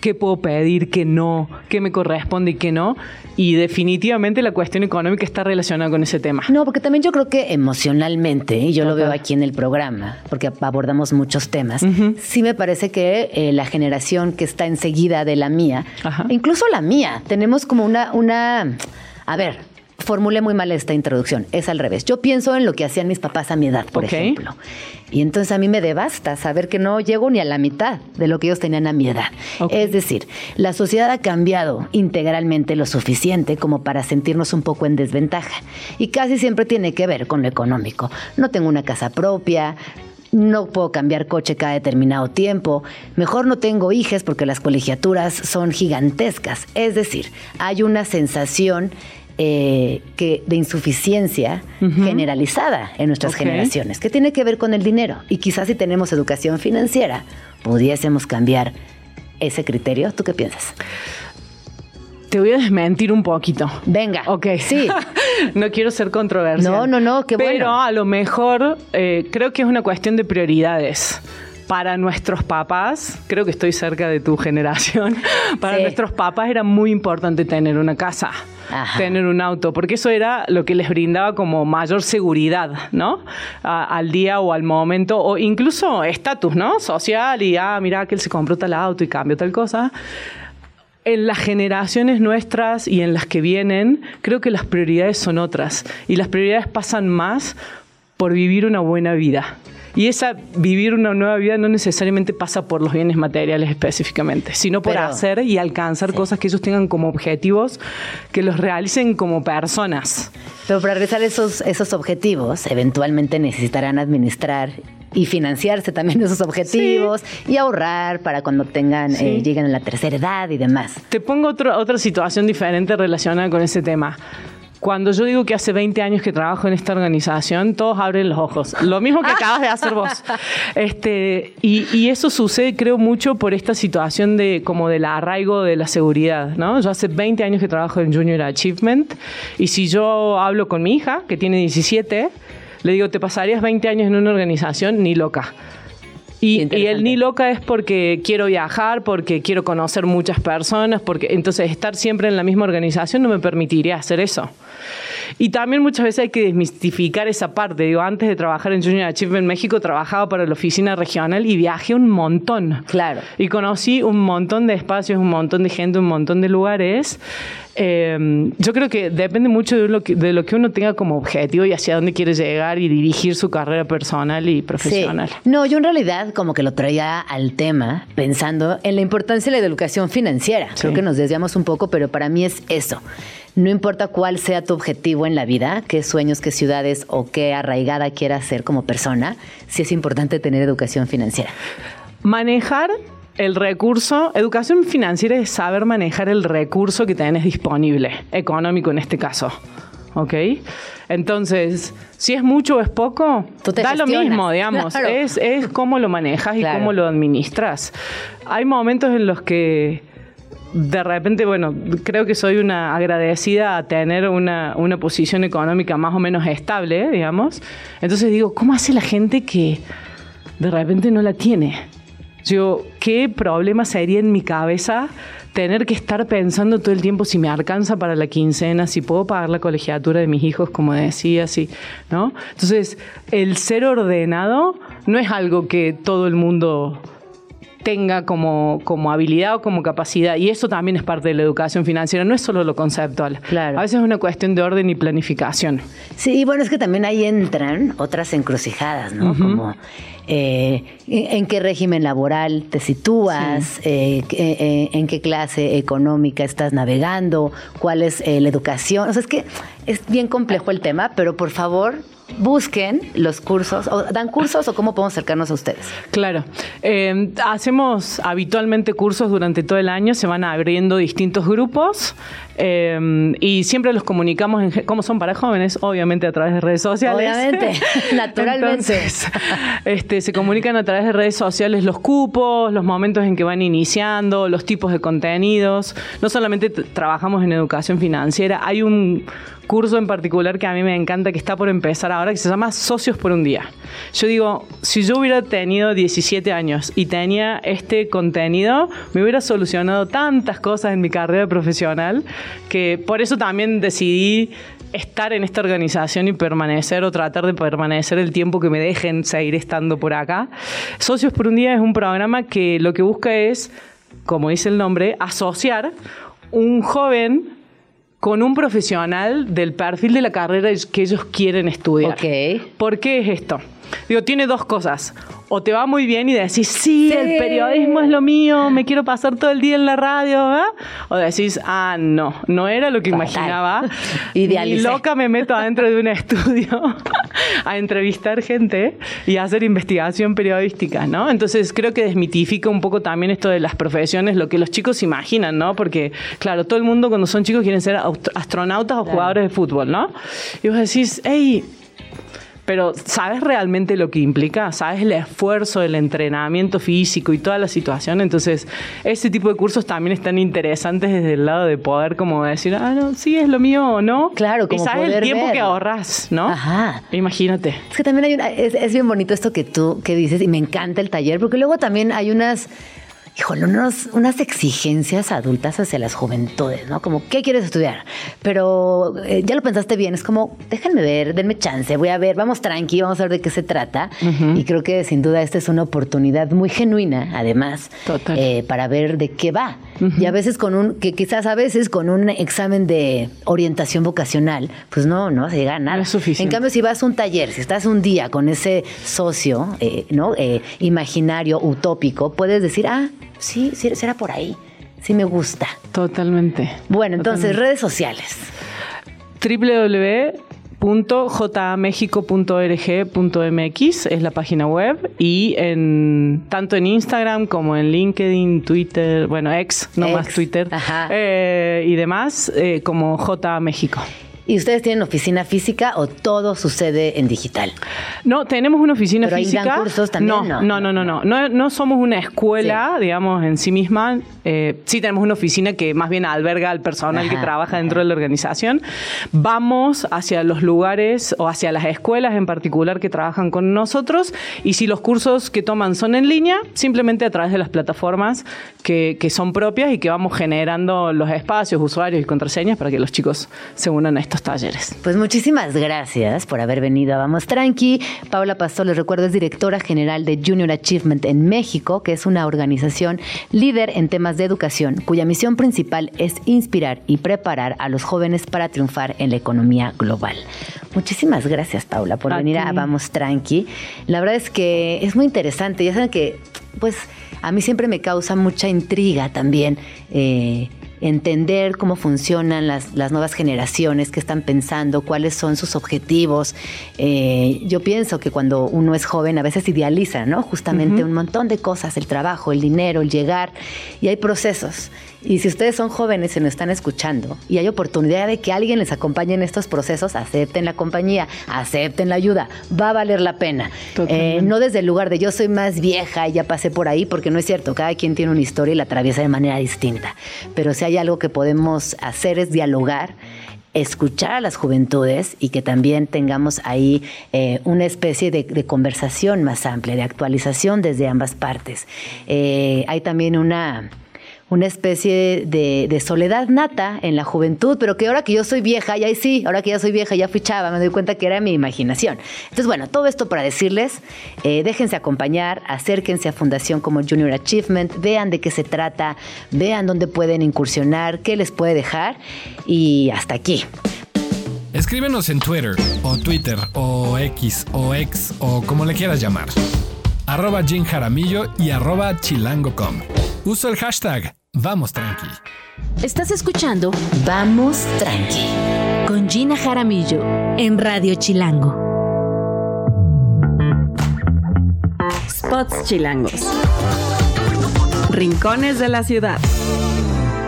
qué, puedo pedir, qué no, qué me corresponde y qué no. Y definitivamente la cuestión económica está relacionada con ese tema. No, porque también yo creo que emocionalmente, y yo lo veo aquí en el programa, porque abordamos muchos temas, sí me parece que eh, la generación que está enseguida de la mía, incluso la mía, tenemos como una, una, a ver, formulé muy mal esta introducción. Es al revés. Yo pienso en lo que hacían mis papás a mi edad, por ejemplo. Y entonces a mí me devasta saber que no llego ni a la mitad de lo que ellos tenían a mi edad. Es decir, la sociedad ha cambiado integralmente lo suficiente como para sentirnos un poco en desventaja. Y casi siempre tiene que ver con lo económico. No tengo una casa propia, no puedo cambiar coche cada determinado tiempo, mejor no tengo hijas porque las colegiaturas son gigantescas. Es decir, hay una sensación eh, que, de insuficiencia generalizada en nuestras generaciones, que tiene que ver con el dinero. Y quizás si tenemos educación financiera, pudiésemos cambiar ese criterio. ¿Tú qué piensas? Te voy a desmentir un poquito. Venga. Ok. Sí. no quiero ser controversial. No, no, no, qué bueno. Pero a lo mejor eh, creo que es una cuestión de prioridades. Para nuestros papás, creo que estoy cerca de tu generación, para Sí. nuestros papás era muy importante tener una casa, Ajá. tener un auto, porque eso era lo que les brindaba como mayor seguridad, ¿no? A- al día o al momento, o incluso estatus, ¿no? Social y, ah, mira que él se compró tal auto y cambió tal cosa en las generaciones nuestras y en las que vienen, creo que las prioridades son otras. Y las prioridades pasan más por vivir una buena vida. Y esa vivir una nueva vida no necesariamente pasa por los bienes materiales específicamente, sino por Pero- hacer y alcanzar cosas que ellos tengan como objetivos, que los realicen como personas. Pero para realizar esos, esos objetivos, eventualmente necesitarán administrar y financiarse también esos objetivos y ahorrar para cuando tengan, Sí. eh, lleguen a la tercera edad y demás. Te pongo otro- otra situación diferente relacionada con ese tema. Cuando yo digo que hace 20 años que trabajo en esta organización, todos abren los ojos. Lo mismo que acabas de hacer vos. Este, y, y eso sucede, creo, mucho por esta situación de como del arraigo de la seguridad. ¿no? Yo hace 20 años que trabajo en Junior Achievement y si yo hablo con mi hija, que tiene 17, le digo, ¿te pasarías 20 años en una organización? Ni loca. Y, y el ni loca es porque quiero viajar, porque quiero conocer muchas personas, porque entonces estar siempre en la misma organización no me permitiría hacer eso. Y también muchas veces hay que desmistificar esa parte. Digo, antes de trabajar en Junior Achievement México, trabajaba para la oficina regional y viajé un montón. Claro. Y conocí un montón de espacios, un montón de gente, un montón de lugares. Eh, yo creo que depende mucho de lo que, de lo que uno tenga como objetivo y hacia dónde quiere llegar y dirigir su carrera personal y profesional. Sí. No, yo en realidad como que lo traía al tema pensando en la importancia de la educación financiera. Creo que nos desviamos un poco, pero para mí es eso. No importa cuál sea tu objetivo en la vida, qué sueños, qué ciudades o qué arraigada quieras ser como persona, sí es importante tener educación financiera. Manejar el recurso, educación financiera es saber manejar el recurso que tenés disponible, económico en este caso. ¿Ok? Entonces, si es mucho o es poco, da lo mismo, digamos. Claro. Es, es cómo lo manejas y Claro. cómo lo administras. Hay momentos en los que de repente, bueno, creo que soy una agradecida a tener una, una posición económica más o menos estable, digamos. Entonces digo, ¿cómo hace la gente que de repente no la tiene? Yo, ¿qué problema sería en mi cabeza tener que estar pensando todo el tiempo si me alcanza para la quincena, si puedo pagar la colegiatura de mis hijos, como decía, si, ¿no? Entonces, el ser ordenado no es algo que todo el mundo tenga como, como habilidad o como capacidad. Y eso también es parte de la educación financiera, no es solo lo conceptual. Claro. A veces es una cuestión de orden y planificación. Sí, y bueno, es que también ahí entran otras encrucijadas, ¿no? Como eh, en qué régimen laboral te sitúas, eh, eh, en qué clase económica estás navegando, cuál es la educación. O sea, es que es bien complejo el tema, pero por favor busquen los cursos, o dan cursos o cómo podemos acercarnos a ustedes. Claro. Eh, hacemos habitualmente cursos durante todo el año, se van abriendo distintos grupos eh, y siempre los comunicamos, en, como son para jóvenes, obviamente a través de redes sociales. Obviamente, naturalmente. Entonces, este, se comunican a través de redes sociales los cupos, los momentos en que van iniciando, los tipos de contenidos. No solamente trabajamos en educación financiera, hay un curso en particular que a mí me encanta que está por empezar ahora que se llama Socios por un día. Yo digo, si yo hubiera tenido 17 años y tenía este contenido, me hubiera solucionado tantas cosas en mi carrera profesional que por eso también decidí estar en esta organización y permanecer o tratar de permanecer el tiempo que me dejen seguir estando por acá. Socios por un día es un programa que lo que busca es, como dice el nombre, asociar un joven con un profesional del perfil de la carrera que ellos quieren estudiar. ¿Por qué es esto? Digo, tiene dos cosas. O te va muy bien y decís, sí, el periodismo es lo mío, me quiero pasar todo el día en la radio, ¿verdad? O decís, ah, no, no era lo que imaginaba. Y loca me meto adentro de un estudio a entrevistar gente y a hacer investigación periodística, ¿no? Entonces creo que desmitifica un poco también esto de las profesiones, lo que los chicos imaginan, ¿no? Porque, claro, todo el mundo cuando son chicos quieren ser astronautas o jugadores de fútbol, ¿no? Y vos decís, hey, pero ¿sabes realmente lo que implica? ¿Sabes el esfuerzo, el entrenamiento físico y toda la situación? Entonces, ese tipo de cursos también están interesantes desde el lado de poder como decir, ah, no, sí, es lo mío o no. Claro, como Y sabes el tiempo que ahorras, ¿no? Ajá. Imagínate. Es que también hay una, es, es bien bonito esto que tú que dices y me encanta el taller, porque luego también hay unas híjole, unos, unas exigencias adultas hacia las juventudes, ¿no? Como, ¿qué quieres estudiar? Pero eh, ya lo pensaste bien, es como, déjenme ver, denme chance, voy a ver, vamos tranqui, vamos a ver de qué se trata. Y creo que sin duda esta es una oportunidad muy genuina, además, eh, para ver de qué va. Y a veces con un, que quizás a veces con un examen de orientación vocacional, pues no, no se llega a nada. es suficiente. En cambio, si vas a un taller, si estás un día con ese socio, eh, ¿no? imaginario, utópico, puedes decir, ah, sí, sí, será por ahí. Sí me gusta. Totalmente. Bueno, entonces, redes sociales. www.jamexico.org.mx es la página web y en tanto en Instagram como en LinkedIn, Twitter, bueno, ex, no más Twitter eh, y demás, eh, como J México. ¿Y ustedes tienen oficina física o todo sucede en digital? No, tenemos una oficina Pero ahí física. dan cursos también, no, no, no, no, no, no. No somos una escuela, digamos, en sí misma. Eh, sí tenemos una oficina que más bien alberga al personal que Ajá, trabaja dentro de la organización. Vamos hacia los lugares o hacia las escuelas en particular que trabajan con nosotros y si los cursos que toman son en línea, simplemente a través de las plataformas que, que son propias y que vamos generando los espacios, usuarios y contraseñas para que los chicos se unan a estos talleres. Pues muchísimas gracias por haber venido a Vamos Tranqui. Paula Pastor, les recuerdo, es directora general de Junior Achievement en México, que es una organización líder en temas de educación, cuya misión principal es inspirar y preparar a los jóvenes para triunfar en la economía global. Muchísimas gracias, Paula, por A venir ti. a Vamos Tranqui. La verdad es que es muy interesante. Ya saben que, pues, a mí siempre me causa mucha intriga también. eh, entender cómo funcionan las, las nuevas generaciones, qué están pensando, cuáles son sus objetivos. Eh, yo pienso que cuando uno es joven a veces idealiza, ¿no? Justamente un montón de cosas, el trabajo, el dinero, el llegar, y hay procesos. Y si ustedes son jóvenes y nos están escuchando y hay oportunidad de que alguien les acompañe en estos procesos, acepten la compañía, acepten la ayuda, va a valer la pena. Eh, no desde el lugar de yo soy más vieja y ya pasé por ahí, porque no es cierto, cada quien tiene una historia y la atraviesa de manera distinta. Pero si hay algo que podemos hacer es dialogar escuchar a las juventudes y que también tengamos ahí eh, una especie de, de conversación más amplia, de actualización desde ambas partes. Eh, hay también una, una especie de, soledad nata en la juventud, pero que ahora que yo soy vieja, y ahí sí, ahora que ya soy vieja, ya fui chava, me doy cuenta que era mi imaginación. Entonces, bueno, todo esto para decirles, eh, déjense acompañar, acérquense a Fundación como Junior Achievement, vean de qué se trata, vean dónde pueden incursionar, qué les puede dejar, y hasta aquí. Escríbenos en Twitter, o Twitter, o X, o X, o como le quieras llamar. Arroba Jim Jaramillo y arroba chilango.com. Uso el hashtag Vamos Tranqui. Estás escuchando Vamos tranqui. con Gina Jaramillo en Radio Chilango. Spots chilangos. Rincones de la ciudad.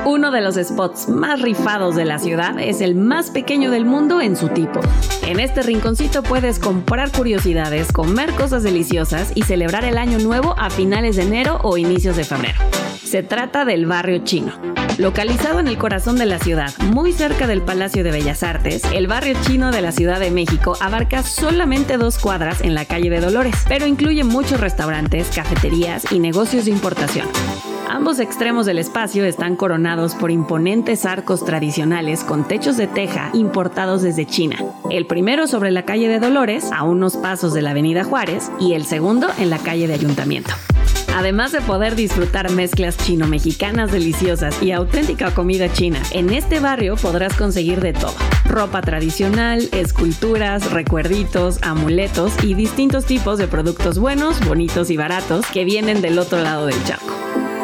Uno de los spots más rifados de la ciudad es el más pequeño del mundo en su tipo. En este rinconcito puedes comprar curiosidades, comer cosas deliciosas y celebrar el año nuevo a finales de enero o inicios de febrero. Se trata del barrio chino. Localizado en el corazón de la ciudad, muy cerca del Palacio de Bellas Artes, el barrio chino de la Ciudad de México abarca solamente dos cuadras en la calle de Dolores, pero incluye muchos restaurantes, cafeterías y negocios de importación. Ambos extremos del espacio están coronados por imponentes arcos tradicionales con techos de teja importados desde China. El primero sobre la calle de Dolores, a unos pasos de la avenida Juárez, y el segundo en la calle de Ayuntamiento. Además de poder disfrutar mezclas chino-mexicanas deliciosas y auténtica comida china, en este barrio podrás conseguir de todo. Ropa tradicional, esculturas, recuerditos, amuletos y distintos tipos de productos buenos, bonitos y baratos que vienen del otro lado del charco.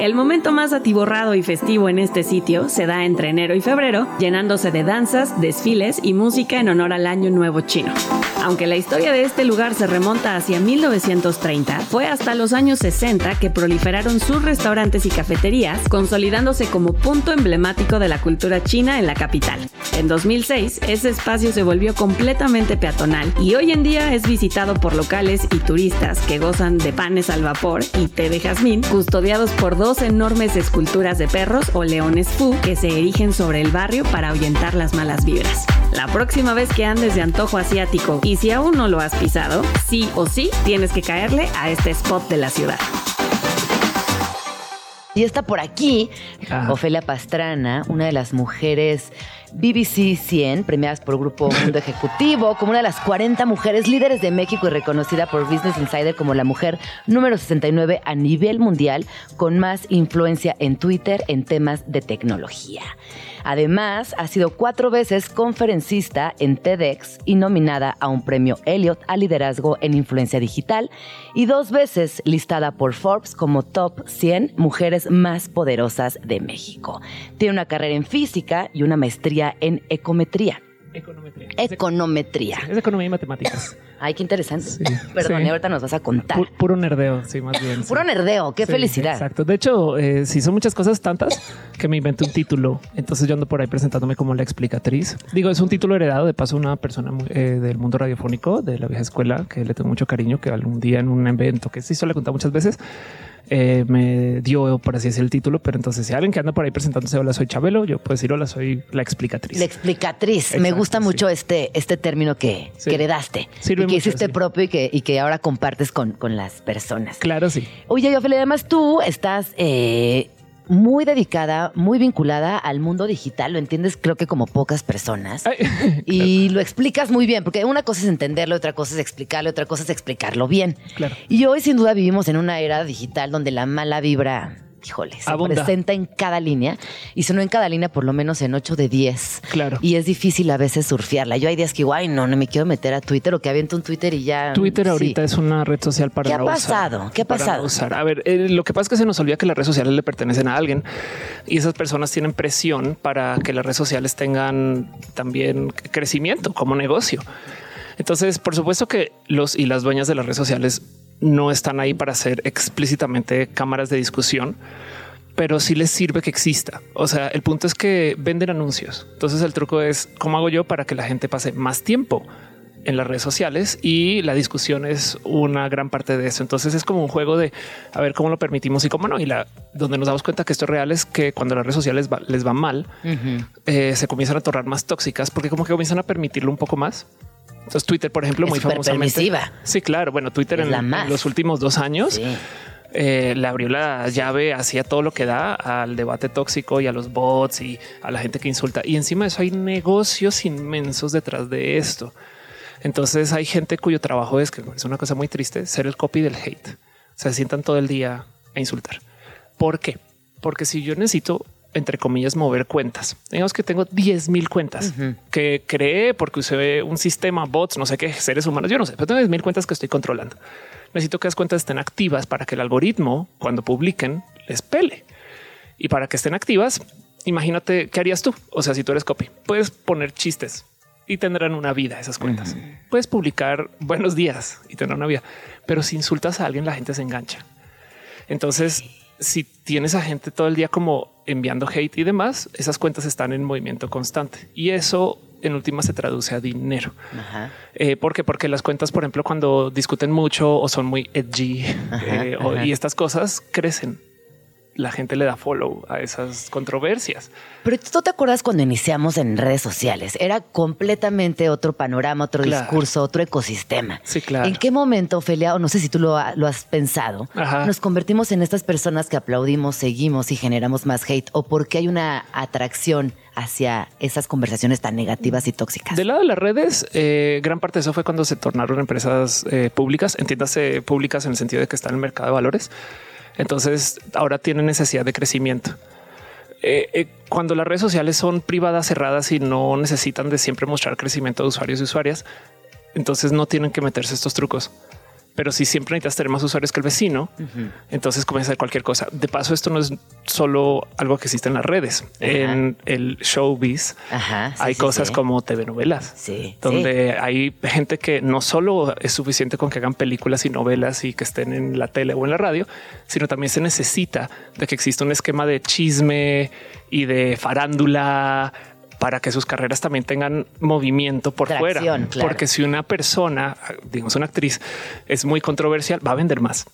El momento más atiborrado y festivo en este sitio se da entre enero y febrero, llenándose de danzas, desfiles y música en honor al Año Nuevo Chino. Aunque la historia de este lugar se remonta hacia 1930, fue hasta los años 60 que proliferaron sus restaurantes y cafeterías, consolidándose como punto emblemático de la cultura china en la capital. En 2006, ese espacio se volvió completamente peatonal y hoy en día es visitado por locales y turistas que gozan de panes al vapor y té de jazmín, custodiados por dos enormes esculturas de perros o leones fu que se erigen sobre el barrio para ahuyentar las malas vibras. La próxima vez que andes de antojo asiático y si aún no lo has pisado, sí o sí tienes que caerle a este spot de la ciudad. Y está por aquí Ah. Ofelia Pastrana, una de las mujeres BBC 100, premiadas por Grupo Mundo Ejecutivo, como una de las 40 mujeres líderes de México y reconocida por Business Insider como la mujer número 69 a nivel mundial con más influencia en Twitter en temas de tecnología. Además, ha sido cuatro veces conferencista en TEDx y nominada a un premio Elliot a liderazgo en influencia digital y dos veces listada por Forbes como top 100 mujeres más poderosas de México. Tiene una carrera en física y una maestría en ecometría. Econometría. Econometría. Es economía y matemáticas. Ay, qué interesante. Sí, Perdón, sí. ahorita nos vas a contar. Pu- puro nerdeo, sí, más bien. Puro nerdeo, qué felicidad. Exacto. De hecho, eh, sí, son muchas cosas tantas que me inventé un título. Entonces yo ando por ahí presentándome como la explicatriz. Digo, es un título heredado de paso una persona muy, eh, del mundo radiofónico de la vieja escuela que le tengo mucho cariño, que algún día en un evento que sí suele contar muchas veces, eh, me dio, por así decir, el título. Pero entonces, si alguien que anda por ahí presentándose, hola, soy Chabelo, yo puedo decir, hola, soy la explicatriz. La explicatriz. Me gusta sí. mucho este, este término que, Sí. que heredaste Sirve y que mucho, hiciste sí. propio y que, y que ahora compartes con, con las personas. Claro, sí. Oye, Ophelia, además tú estás eh, muy dedicada, muy vinculada al mundo digital, lo entiendes creo que como pocas personas. Ay, Y lo explicas muy bien, porque una cosa es entenderlo, otra cosa es explicarlo, otra cosa es explicarlo bien. Claro. Y hoy sin duda vivimos en una era digital donde la mala vibra, híjole, se Abunda. presenta en cada línea. Y si no en cada línea, por lo menos en 8 de 10. Claro. Y es difícil a veces surfearla. Yo hay días que digo, ay, no, no me quiero meter a Twitter o que aviento un Twitter y ya. Twitter sí. ahorita es una red social para ¿Qué ha usar. pasado? ¿Qué ha pasado? usar. A ver, eh, lo que pasa es que se nos olvida que las redes sociales le pertenecen a alguien y esas personas tienen presión para que las redes sociales tengan también crecimiento como negocio. Entonces, por supuesto que los y las dueñas de las redes sociales no están ahí para ser explícitamente cámaras de discusión, pero sí les sirve que exista. O sea, el punto es que venden anuncios. Entonces el truco es cómo hago yo para que la gente pase más tiempo en las redes sociales y la discusión es una gran parte de eso. Entonces es como un juego de a ver cómo lo permitimos y cómo no. Y la donde nos damos cuenta que esto es real es que cuando las redes sociales va- les va mal, eh, se comienzan a tornar más tóxicas porque como que comienzan a permitirlo un poco más. Entonces Twitter, por ejemplo, Es muy famosamente. permisiva. Sí, claro. Bueno, Twitter en, en los últimos dos años Sí. eh, le abrió la llave hacia todo lo que da al debate tóxico y a los bots y a la gente que insulta. Y encima de eso hay negocios inmensos detrás de esto. Entonces hay gente cuyo trabajo es que es una cosa muy triste ser el copy del hate. Se sientan todo el día a insultar. ¿Por qué? Porque si yo necesito entre comillas, mover cuentas. Digamos que tengo 10 mil cuentas que creé porque usé un sistema, bots, no sé qué, seres humanos, yo no sé, pero tengo 10 mil cuentas que estoy controlando. Necesito que las cuentas estén activas para que el algoritmo, cuando publiquen, les pele. Y para que estén activas, imagínate qué harías tú. O sea, si tú eres copy, puedes poner chistes y tendrán una vida esas cuentas. Puedes publicar buenos días y tendrán una vida, pero si insultas a alguien, la gente se engancha. Entonces, si tienes a gente todo el día como enviando hate y demás, esas cuentas están en movimiento constante y eso en última se traduce a dinero. Ajá. Eh, ¿Por qué? Porque las cuentas, por ejemplo, cuando discuten mucho o son muy edgy Ajá, eh, o- y estas cosas crecen. La gente le da follow a esas controversias. Pero tú te acuerdas cuando iniciamos en redes sociales, era completamente otro panorama, otro Claro. discurso, otro ecosistema. Sí, claro. ¿En qué momento, Ofelia, o no sé si tú lo, ha- lo has pensado, Ajá. nos convertimos en estas personas que aplaudimos, seguimos y generamos más hate? ¿O porque hay una atracción hacia esas conversaciones tan negativas y tóxicas? Del lado de las redes, eh, gran parte de eso fue cuando se tornaron empresas eh, públicas, entiéndase públicas en el sentido de que están en el mercado de valores. Entonces ahora tienen necesidad de crecimiento. Eh, eh, cuando las redes sociales son privadas, cerradas y no necesitan de siempre mostrar crecimiento de usuarios y usuarias, entonces no tienen que meterse estos trucos. Pero si siempre necesitas tener más usuarios que el vecino, entonces comienza a hacer cualquier cosa. De paso, esto no es solo algo que existe en las redes. En el showbiz Ajá, sí, hay sí, cosas sí. como TV novelas, Sí, donde hay gente que no solo es suficiente con que hagan películas y novelas y que estén en la tele o en la radio, sino también se necesita de que exista un esquema de chisme y de farándula para que sus carreras también tengan movimiento por Tracción, fuera. claro. Porque si una persona, digamos una actriz, es muy controversial, va a vender más.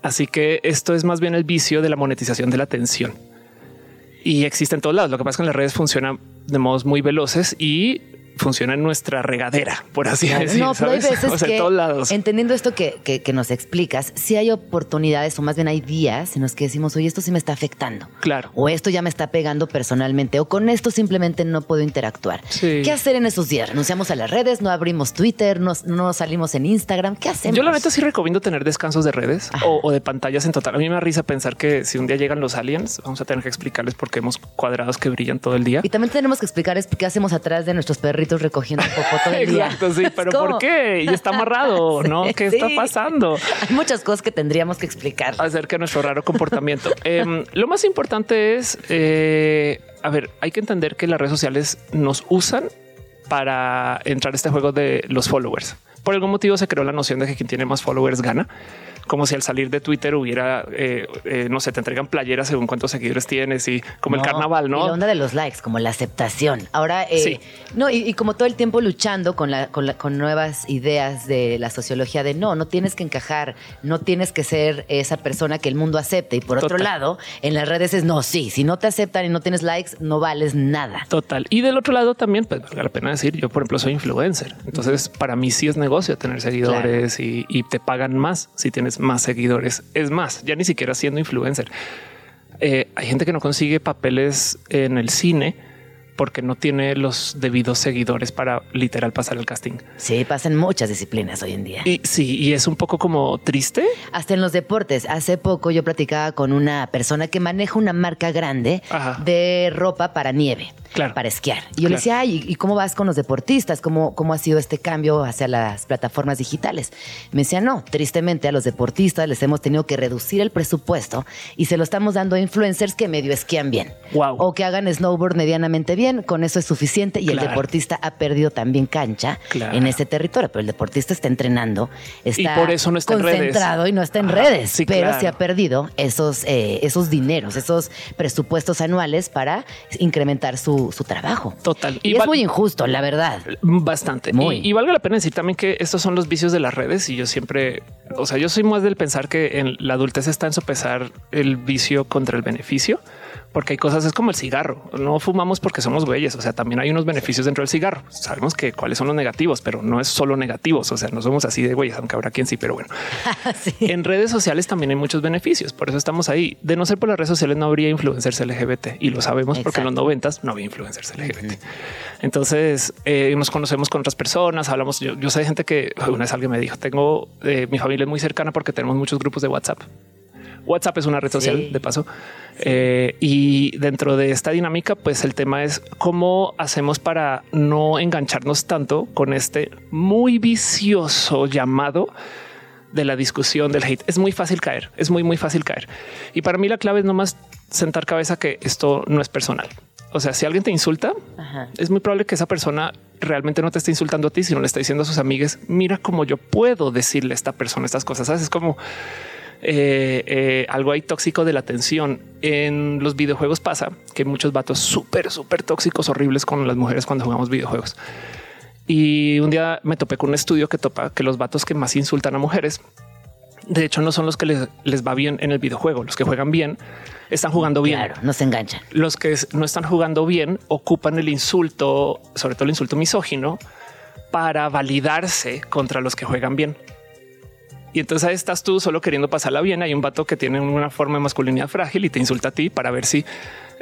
Así que esto es más bien el vicio de la monetización de la atención. Y existe en todos lados. Lo que pasa es que en las redes funciona de modos muy veloces y funciona en nuestra regadera, por así Claro. decir. no, pero hay veces O sea, que, en todos lados. entendiendo esto que, que- que nos explicas, si hay oportunidades o más bien hay días en los que decimos, oye, esto sí me está afectando. Claro. O esto ya me está pegando personalmente, o con esto simplemente no puedo interactuar. Sí. ¿Qué hacer en esos días? ¿Renunciamos a las redes? ¿No abrimos Twitter? ¿No, no salimos en Instagram? ¿Qué hacemos? Yo la neta sí recomiendo tener descansos de redes o, o de pantallas en total. A mí me da risa pensar que si un día llegan los aliens, vamos a tener que explicarles por qué hemos cuadrados que brillan todo el día. Y también tenemos que explicar es qué hacemos atrás de nuestros perritos recogiendo popó todo el día. Exacto, sí, pero ¿Cómo? ¿por qué? Y está amarrado, ¿no? ¿Qué está pasando? Hay muchas cosas que tendríamos que explicar. acerca de nuestro raro comportamiento. Em, lo más importante es, eh, a ver, hay que entender que las redes sociales nos usan para entrar a este juego de los followers. Por algún motivo se creó la noción de que quien tiene más followers gana, como si al salir de Twitter hubiera, eh, eh, no sé, te entregan playeras según cuántos seguidores tienes y como el No, carnaval, Y la ¿no? onda de los likes, como la aceptación. Ahora, eh, Sí. no, y, y como todo el tiempo luchando con, la, con, la- con nuevas ideas de la sociología de no, no tienes que encajar, no tienes que ser esa persona que el mundo acepte. Y por otro lado, en las redes es no, sí, si no te aceptan y no tienes likes, no vales nada. Total. Y del otro lado también, pues vale la pena decir, yo por ejemplo soy influencer. Entonces para mí sí es negocio tener seguidores y, y te pagan más si tienes más seguidores. Es más, ya ni siquiera siendo influencer. Eh, hay gente que no consigue papeles en el cine porque no tiene los debidos seguidores para literal pasar el casting. Sí, pasan muchas disciplinas hoy en día. Y sí, y es un poco como triste. Hasta en los deportes. Hace poco yo platicaba con una persona que maneja una marca grande Ajá. de ropa para nieve, Claro. para esquiar. Y yo Claro. le decía, Ay, ¿y cómo vas con los deportistas? ¿Cómo, ¿Cómo ha sido este cambio hacia las plataformas digitales? Me decía, no, tristemente a los deportistas les hemos tenido que reducir el presupuesto y se lo estamos dando a influencers que medio esquían bien. Wow. O que hagan snowboard medianamente bien, con eso es suficiente. Y el deportista ha perdido también cancha Claro. en ese territorio, pero el deportista está entrenando, está por eso no está en redes. concentrado y no está en Ajá, redes, sí, pero claro. se ha perdido esos, eh, esos dineros, esos presupuestos anuales para incrementar su, su trabajo. Total. Y, Y es muy injusto, la verdad. Bastante. Muy. Y, y valga la pena decir también que estos son los vicios de las redes y yo siempre, o sea, yo soy más del pensar que en la adultez está en sopesar el vicio contra el beneficio, porque hay cosas, es como el cigarro. No fumamos porque somos güeyes, o sea, también hay unos beneficios dentro del cigarro. Sabemos que cuáles son los negativos, pero no es solo negativos, o sea, no somos así de güeyes, aunque habrá quien sí, pero bueno. Sí. En redes sociales también hay muchos beneficios, por eso estamos ahí. De no ser por las redes sociales no habría influencers LGBT y lo sabemos porque en los noventas no había influencers LGBT. Entonces eh, nos conocemos con otras personas, hablamos. Yo, yo sé de gente que una vez alguien me dijo, tengo eh, mi familia es muy cercana porque tenemos muchos grupos de WhatsApp. WhatsApp es una red social Sí. de paso. Eh, y dentro de esta dinámica, pues el tema es cómo hacemos para no engancharnos tanto con este muy vicioso llamado de la discusión del hate. Es muy fácil caer, es muy, muy fácil caer. Y para mí la clave es nomás sentar cabeza que esto no es personal. O sea, si alguien te insulta, Ajá. es muy probable que esa persona realmente no te esté insultando a ti, sino le está diciendo a sus amigas, mira cómo yo puedo decirle a esta persona estas cosas. ¿Sabes? Es como eh, eh, algo ahí tóxico de la atención. En los videojuegos pasa que hay muchos vatos súper, súper tóxicos, horribles con las mujeres cuando jugamos videojuegos. Y un día me topé con un estudio que topa que los vatos que más insultan a mujeres, de hecho, no son los que les, les va bien en el videojuego. Los que juegan bien están jugando bien. Claro, no se enganchan. Los que no están jugando bien ocupan el insulto, sobre todo el insulto misógino, para validarse contra los que juegan bien. Y entonces ahí estás tú solo queriendo pasarla bien. Hay un vato que tiene una forma de masculinidad frágil y te insulta a ti para ver si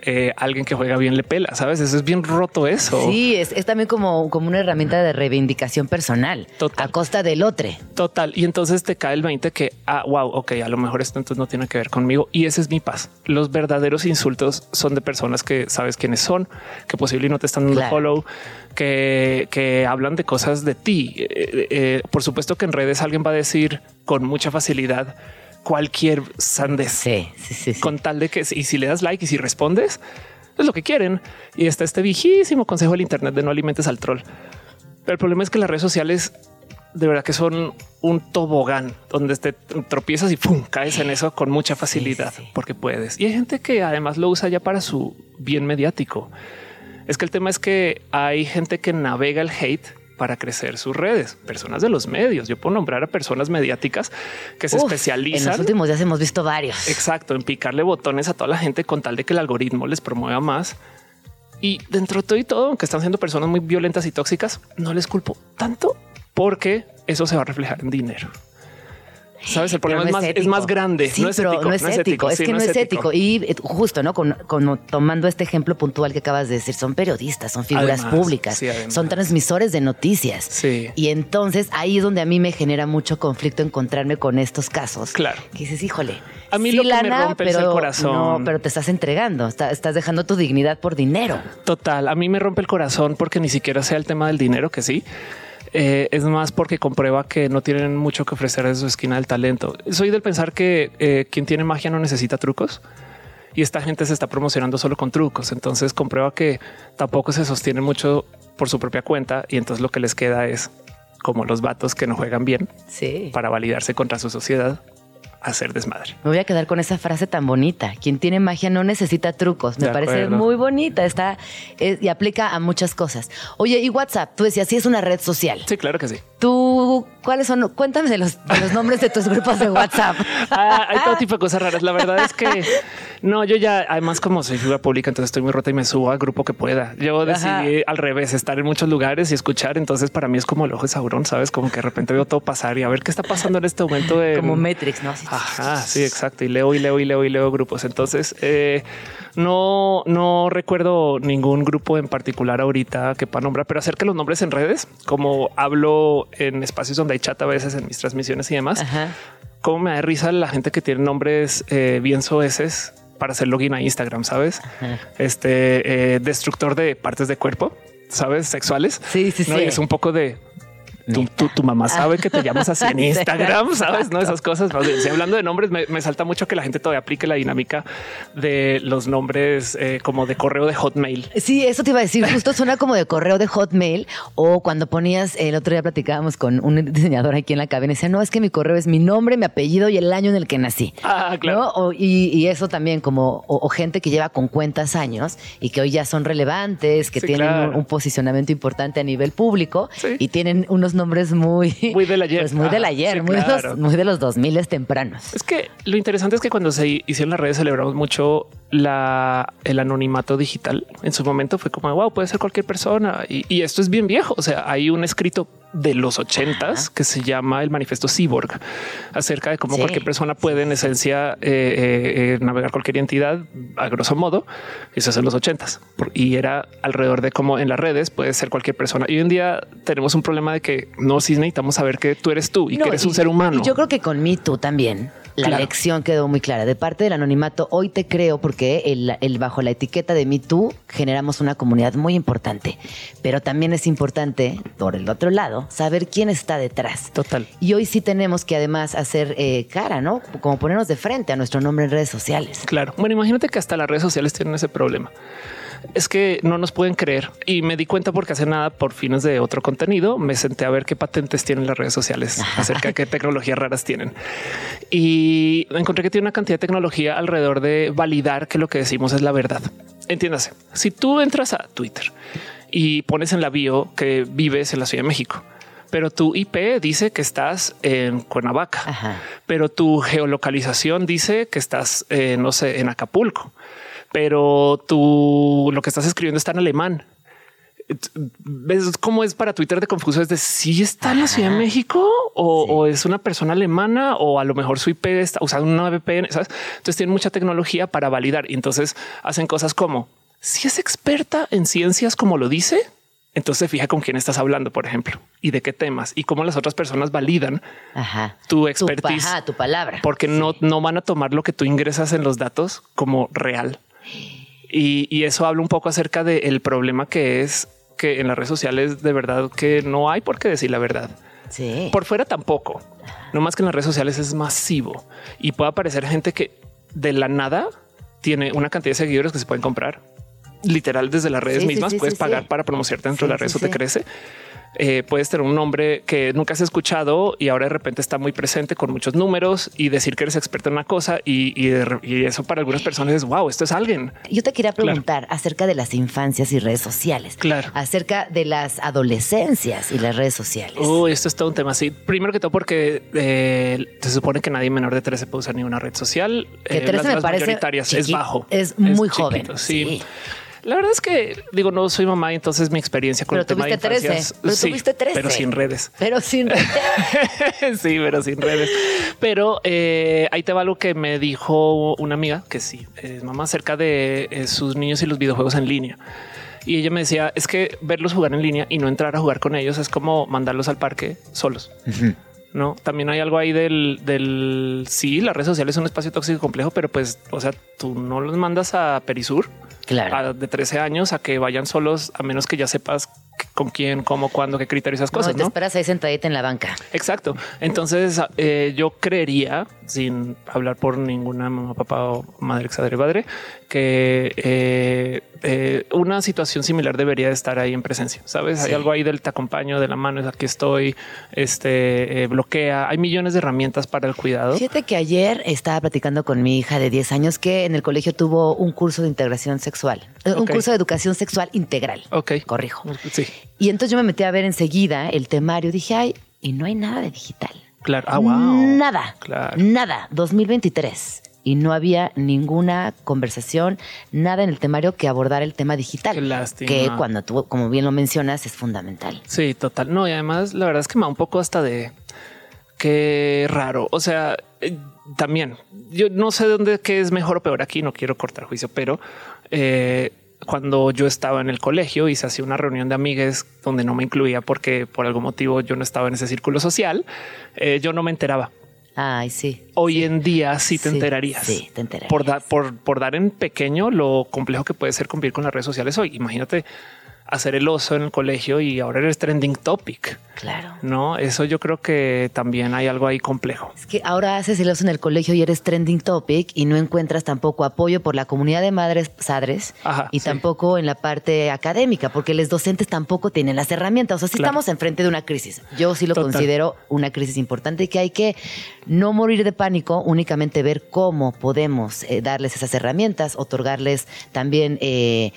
eh, alguien que juega bien le pela, ¿sabes? Eso es bien roto eso. Sí, es, es también como, como una herramienta de reivindicación personal Total. a costa del otro. Total. Y entonces te cae el 20 que, ah, wow, ok, a lo mejor esto entonces no tiene que ver conmigo. Y ese es mi paz. Los verdaderos insultos son de personas que sabes quiénes son, que posiblemente no te están dando Claro. follow, que, que hablan de cosas de ti. Eh, eh, por supuesto que en redes alguien va a decir con mucha facilidad cualquier sandez. Sí, sí, sí. sí. Con tal de que, y si le das like y si respondes, es lo que quieren. Y está este viejísimo consejo del Internet de no alimentes al troll. Pero el problema es que las redes sociales de verdad que son un tobogán donde te tropiezas y pum, caes en eso con mucha facilidad sí, sí. porque puedes. Y hay gente que además lo usa ya para su bien mediático. Es que el tema es que hay gente que navega el hate para crecer sus redes, personas de los medios. Yo puedo nombrar a personas mediáticas que se Uf, especializan. En los últimos días hemos visto varios. Exacto, en picarle botones a toda la gente con tal de que el algoritmo les promueva más. Y dentro de todo y todo, aunque están siendo personas muy violentas y tóxicas, no les culpo tanto porque eso se va a reflejar en dinero. Sabes, el problema no es, más, es más grande. Sí, no es pero ético. no es ético. Es sí, que no es ético. Y justo, ¿no? Con, con- tomando este ejemplo puntual que acabas de decir, son periodistas, son figuras Además, públicas, sí, son transmisores de noticias. Sí. Y entonces ahí es donde a mí me genera mucho conflicto encontrarme con estos casos. Claro. Que dices, híjole. A mí lo que me rompe el corazón. No, pero te estás entregando, está- estás dejando tu dignidad por dinero. Total, a mí me rompe el corazón porque ni siquiera sea el tema del dinero, que sí. Eh, es más porque comprueba que no tienen mucho que ofrecer de su esquina del talento. Soy del pensar que eh, quien tiene magia no necesita trucos y esta gente se está promocionando solo con trucos. Entonces comprueba que tampoco se sostiene mucho por su propia cuenta y entonces lo que les queda es como los vatos que no juegan bien Sí. para validarse contra su sociedad, hacer desmadre. Me voy a quedar con esa frase tan bonita. Quien tiene magia no necesita trucos. Me De parece acuerdo. muy bonita. Está es- y aplica a muchas cosas. Oye, y WhatsApp, tú decías, sí es una red social. Sí, claro que sí. Tú, ¿cuáles son? Cuéntame de los, de los nombres de tus grupos de WhatsApp. Ah, hay todo tipo de cosas raras. La verdad es que no, yo ya, además, como soy figura pública, entonces estoy muy rota y me subo al grupo que pueda. Yo decidí al revés, estar en muchos lugares y escuchar. Entonces, para mí es como el ojo de Sauron, sabes? Como que de repente veo todo pasar y a ver qué está pasando en este momento. en- Como Matrix, ¿no? Así. Ajá, sí, exacto. Y leo y leo y leo y leo grupos. Entonces, eh, no, no recuerdo ningún grupo en particular ahorita que para nombrar, pero acerca de los nombres en redes, como hablo en espacios donde hay chat a veces en mis transmisiones y demás, Ajá. cómo me da risa la gente que tiene nombres eh, bien soeces para hacer login a Instagram, sabes? Este eh, destructor de partes de cuerpo, sabes, sexuales. Sí, sí, ¿no? sí. Y es un poco de tu, tu- tu mamá sabe que te llamas así en Instagram, sabes? No esas cosas. Más bien, si hablando de nombres, me, me salta mucho que la gente todavía aplique la dinámica de los nombres eh, como de correo de Hotmail. Sí, eso te iba a decir. Justo suena como de correo de Hotmail o cuando ponías el otro día platicábamos con un diseñador aquí en la cabina y decía, no, es que mi correo es mi nombre, mi apellido y el año en el que nací. Ah, claro. ¿no? O- y, y eso también como o, o gente que lleva con cuentas años y que hoy ya son relevantes, que Sí, tienen claro. un, un posicionamiento importante a nivel público Sí. y tienen unos nombres muy Muy del ayer. pues muy del Ajá, ayer, sí, muy, de claro. los, muy de los 2000 tempranos. Es que lo interesante es que cuando se hicieron las redes celebramos mucho la, el anonimato digital. En su momento fue como, wow, puede ser cualquier persona. Y, y esto es bien viejo. O sea, hay un escrito de los ochentas que se llama el manifiesto Cyborg acerca de cómo Sí. cualquier persona puede en esencia eh, eh, eh, navegar cualquier entidad a grosso modo. Eso es en los ochentas y era alrededor de cómo en las redes puede ser cualquier persona. Y hoy en día tenemos un problema de que no, sí necesitamos saber que tú eres tú y No, que eres y- un ser humano. yo creo que con Me Too también. La Claro. lección quedó muy clara. De parte del anonimato, hoy te creo porque el, el- bajo la etiqueta de Me Too generamos una comunidad muy importante. Pero también es importante, por el otro lado, saber quién está detrás. Total. Y hoy sí tenemos que además hacer eh, cara, ¿no? Como ponernos de frente a nuestro nombre en redes sociales. Claro. Bueno, imagínate que hasta las redes sociales tienen ese problema. Es que no nos pueden creer y me di cuenta porque hace nada por fines de otro contenido me senté a ver qué patentes tienen las redes sociales acerca de qué tecnologías raras tienen y encontré que tiene una cantidad de tecnología alrededor de validar que lo que decimos es la verdad. Entiéndase, si tú entras a Twitter y pones en la bio que vives en la Ciudad de México, pero tu IP dice que estás en Cuernavaca, Ajá. pero tu geolocalización dice que estás, eh, no sé, en Acapulco, pero tú lo que estás escribiendo está en alemán. ves cómo es para Twitter de confuso. Es de si está en la Ciudad de México o, o, es una persona alemana o a lo mejor su IP está usando una VPN. ¿sabes? Entonces tienen mucha tecnología para validar y entonces hacen cosas como si es experta en ciencias como lo dice, entonces fija con quién estás hablando, por ejemplo, y de qué temas y cómo las otras personas validan Ajá. tu expertise, Tu, ajá, tu palabra. porque no, no van a tomar lo que tú ingresas en los datos como real. Y, y eso habla un poco acerca del problema que es que en las redes sociales de verdad que no hay por qué decir la verdad. Sí. Por fuera tampoco. No más que en las redes sociales es masivo y puede aparecer gente que de la nada tiene una cantidad de seguidores que se pueden comprar. Literal, desde las redes Sí, mismas sí, puedes pagar para promocionarte dentro de la red, eso te crece. Eh, puedes tener un nombre que nunca has escuchado y ahora de repente está muy presente con muchos números y decir que eres experto en una cosa y, y de re- y eso para algunas personas es wow, esto es alguien. Yo te quería Claro. preguntar acerca de las infancias y redes sociales. Claro. Acerca de las adolescencias y las redes sociales. Uy, esto es todo un tema. Sí, primero que todo, porque eh, se supone que nadie menor de 13 puede usar ninguna red social. Que Eh, 13 las me parece mayoritarias es bajo. es muy joven, Sí. sí. La verdad es que digo, no soy mamá y entonces mi experiencia con Pero el tema de tuviste 13, infancias, pero sí, tuviste 13. pero sin redes. Pero sin sí, pero sin redes. Pero eh, ahí te va algo que me dijo una amiga que sí es mamá acerca de eh, sus niños y los videojuegos en línea. Y ella me decía es que verlos jugar en línea y no entrar a jugar con ellos es como mandarlos al parque solos. No, también hay algo ahí del, del sí, las redes sociales son un espacio tóxico y complejo, pero pues, o sea, tú no los mandas a Perisur Claro. a- de 13 años a que vayan solos, a menos que ya sepas con quién, cómo, cuándo, qué criterios, esas no, cosas, te ¿no? esperas ahí sentadita en la banca. Exacto. Entonces, eh, yo creería, sin hablar por ninguna mamá, papá o madre, exadre, padre, que eh, eh, una situación similar debería de estar ahí en presencia. Sabes, hay algo ahí del te acompaño de la mano, es aquí estoy, este eh, bloquea. Hay millones de herramientas para el cuidado. Fíjate que ayer estaba platicando con mi hija de 10 años que en el colegio tuvo un curso de integración sexual, un curso de educación sexual integral. Ok. Corrijo. Sí, Y entonces yo me metí a ver enseguida el temario. Dije, ay, y no hay nada de digital. claro. Ah, wow. Nada. Claro. Nada. 2023. Y no había ninguna conversación, nada en el temario que abordara el tema digital. Qué lástima. Que cuando tú, como bien lo mencionas, es fundamental. Sí, total. No, y además la verdad es que me da un poco hasta de qué raro. O sea, eh, también yo no sé dónde qué es mejor o peor aquí. No quiero cortar juicio, pero eh, cuando yo estaba en el colegio y se hacía una reunión de amigues donde no me incluía porque por algún motivo yo no estaba en ese círculo social, eh, yo no me enteraba. Ay, sí. Hoy en día sí te Sí, enterarías. sí, te enterarías. Por, dar por, por dar en pequeño lo complejo que puede ser convivir con las redes sociales hoy. Imagínate hacer el oso en el colegio y ahora eres trending topic. Claro. No, eso yo creo que también hay algo ahí complejo. Es que ahora haces el oso en el colegio y eres trending topic y no encuentras tampoco apoyo por la comunidad de madres padres Ajá, y sí. tampoco en la parte académica, porque los docentes tampoco tienen las herramientas. O sea, sí Claro. estamos enfrente de una crisis. Yo sí lo Total. considero una crisis importante y que hay que no morir de pánico, únicamente ver cómo podemos eh, darles esas herramientas, otorgarles también... eh,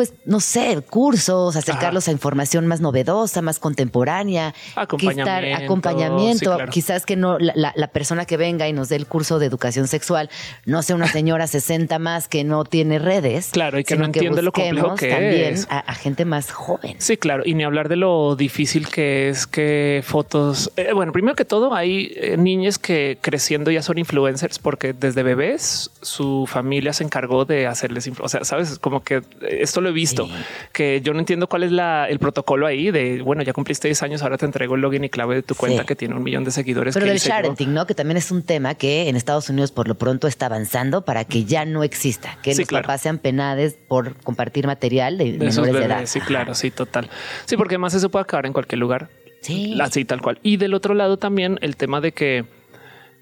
pues no sé, cursos, acercarlos a información más novedosa, más contemporánea, Acompañamiento, que estar- acompañamiento, sí, claro. quizás que no la, persona que venga y nos dé el curso de educación sexual no sea una señora 60 más que no tiene redes. Claro, y que no entiende lo complejo que también es. A, a gente más joven. Sí, claro. Y ni hablar de lo difícil que es que fotos. eh, bueno, primero que todo, hay eh, niñas que creciendo ya son influencers porque desde bebés su familia se encargó de hacerles. O sea, sabes, como que esto lo he visto, Sí. que yo no entiendo cuál es la, el protocolo ahí de bueno, ya cumpliste 10 años, ahora te entrego el login y clave de tu cuenta Sí. que tiene un millón de seguidores. Pero que yo. sharenting, ¿no? Que también es un tema que en Estados Unidos por lo pronto está avanzando para que ya no exista, que Sí, los claro. papás sean penades por compartir material de, de menores de edad. Sí, claro, sí, total. Sí, porque además eso puede acabar en cualquier lugar. Sí. Así tal cual. Y del otro lado también el tema de que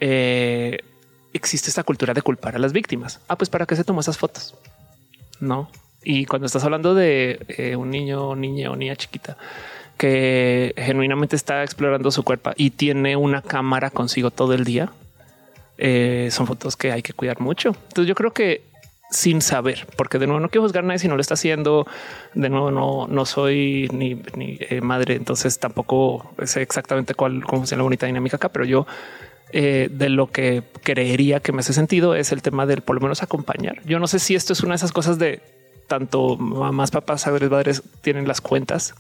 eh, existe esta cultura de culpar a las víctimas. Ah, pues para qué se tomó esas fotos. No. Y cuando estás hablando de eh, un niño, niña o niña chiquita que genuinamente está explorando su cuerpo y tiene una cámara consigo todo el día, eh, son fotos que hay que cuidar mucho. Entonces yo creo que sin saber, porque de nuevo no quiero juzgar a nadie si no lo está haciendo. De nuevo, no, no soy ni, eh, madre, entonces tampoco sé exactamente cuál cómo funciona la bonita dinámica acá, pero yo de lo que creería que me hace sentido es el tema del por lo menos acompañar. Yo no sé si esto es una de esas cosas de tanto mamás, papás, padres, padres tienen las cuentas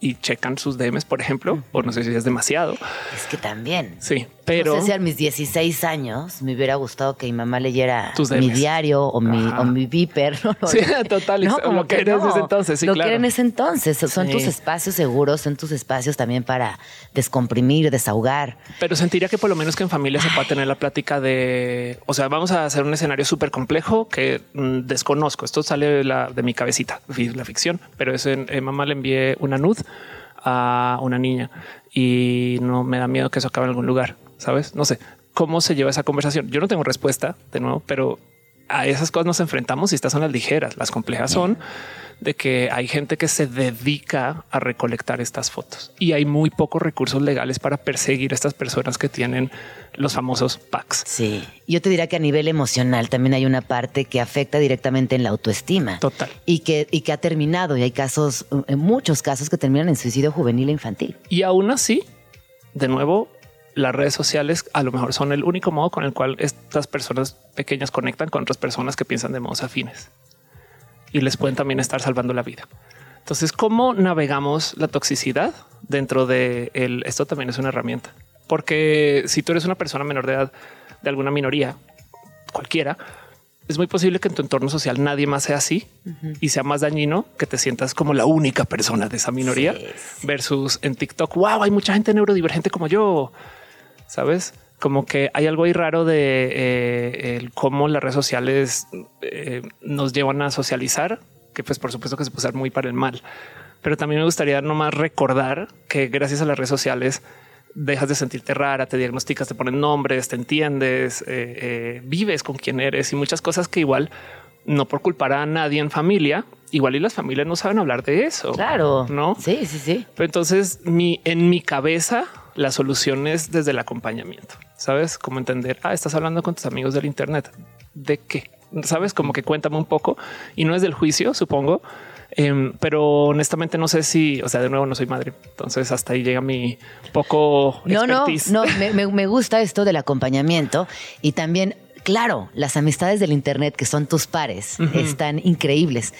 y checan sus DMs, por ejemplo, o no sé si es demasiado. Es que también. Sí, pero No sé si a mis 16 años me hubiera gustado que mi mamá leyera mi diario o mi, Ajá. o mi viper. ¿no? Sí, total, ex- lo que era en ese entonces, sí, lo claro. que en ese entonces. Son Sí. tus espacios seguros, son tus espacios también para descomprimir, desahogar. Pero sentiría que por lo menos que en familia se pueda tener la plática de, o sea, vamos a hacer un escenario súper complejo que mm, desconozco. Esto sale de, la, de mi cabecita, la ficción, pero es en, en mamá le envié una nud a una niña y no me da miedo que eso acabe en algún lugar, ¿sabes? No sé cómo se lleva esa conversación. Yo no tengo respuesta de nuevo, pero a esas cosas nos enfrentamos y estas son las ligeras. Las complejas son de que hay gente que se dedica a recolectar estas fotos y hay muy pocos recursos legales para perseguir a estas personas que tienen los famosos packs. Sí. Yo te diría que a nivel emocional también hay una parte que afecta directamente en la autoestima. Total. Y que, y que ha terminado. Y hay casos, en muchos casos que terminan en suicidio juvenil e infantil. Y aún así, de nuevo, las redes sociales a lo mejor son el único modo con el cual estas personas pequeñas conectan con otras personas que piensan de modos afines y les pueden también estar salvando la vida. Entonces, ¿cómo navegamos la toxicidad dentro de el, esto también es una herramienta? Porque si tú eres una persona menor de edad de alguna minoría, cualquiera, es muy posible que en tu entorno social nadie más sea así y sea más dañino que te sientas como la única persona de esa minoría versus en TikTok. Wow, hay mucha gente neurodivergente como yo. Sabes? Como que hay algo ahí raro de eh, el cómo las redes sociales eh, nos llevan a socializar, que pues por supuesto que se puede usar muy para el mal. Pero también me gustaría nomás recordar que gracias a las redes sociales dejas de sentirte rara, te diagnosticas, te ponen nombres, te entiendes, eh, vives con quien eres y muchas cosas que igual no por culpar a nadie en familia, igual y las familias no saben hablar de eso. Claro. No. Sí, sí, sí. Pero entonces mi, en mi cabeza la solución es desde el acompañamiento. Sabes cómo entender. Ah, estás hablando con tus amigos del Internet. ¿De qué? Sabes como que cuéntame un poco y no es del juicio, supongo. Em, pero honestamente no sé si, o sea, de nuevo no soy madre. Entonces hasta ahí llega mi poco No, no, expertise. no, me- me gusta esto del acompañamiento y también, claro, las amistades del Internet que son tus pares están increíbles.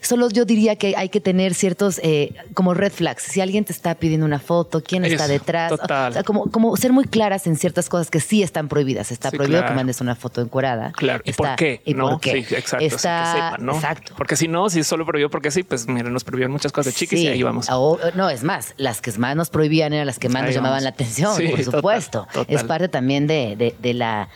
Solo yo diría que hay que tener ciertos eh, como red flags. Si alguien te está pidiendo una foto, quién está detrás. total. O sea, como, como ser muy claras en ciertas cosas que sí están prohibidas. Está Sí, prohibido claro. que mandes una foto encuadrada. Claro. ¿Y Está- por qué? ¿Y ¿No? por qué? Sí, exacto. que sepan, ¿no? Exacto. Porque si no, si es solo prohibido porque sí, pues miren, nos prohibieron muchas cosas de chiquis y ahí vamos. O- no, es más, las que más nos prohibían eran las que más Ahí nos llamaban la atención, por total, supuesto. total. Es parte también de, de- de la,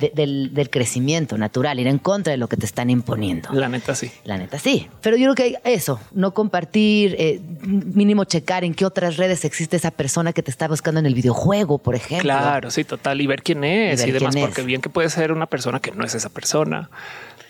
de- del, del crecimiento natural, ir en contra de lo que te están imponiendo. La neta, sí. La neta, sí. Pero yo creo que eso, no compartir, eh, mínimo checar en qué otras redes existe esa persona que te está buscando en el videojuego, por ejemplo. Claro, sí, total. Y ver quién es Y demás, quién es. porque bien que puede ser una persona que no es esa persona.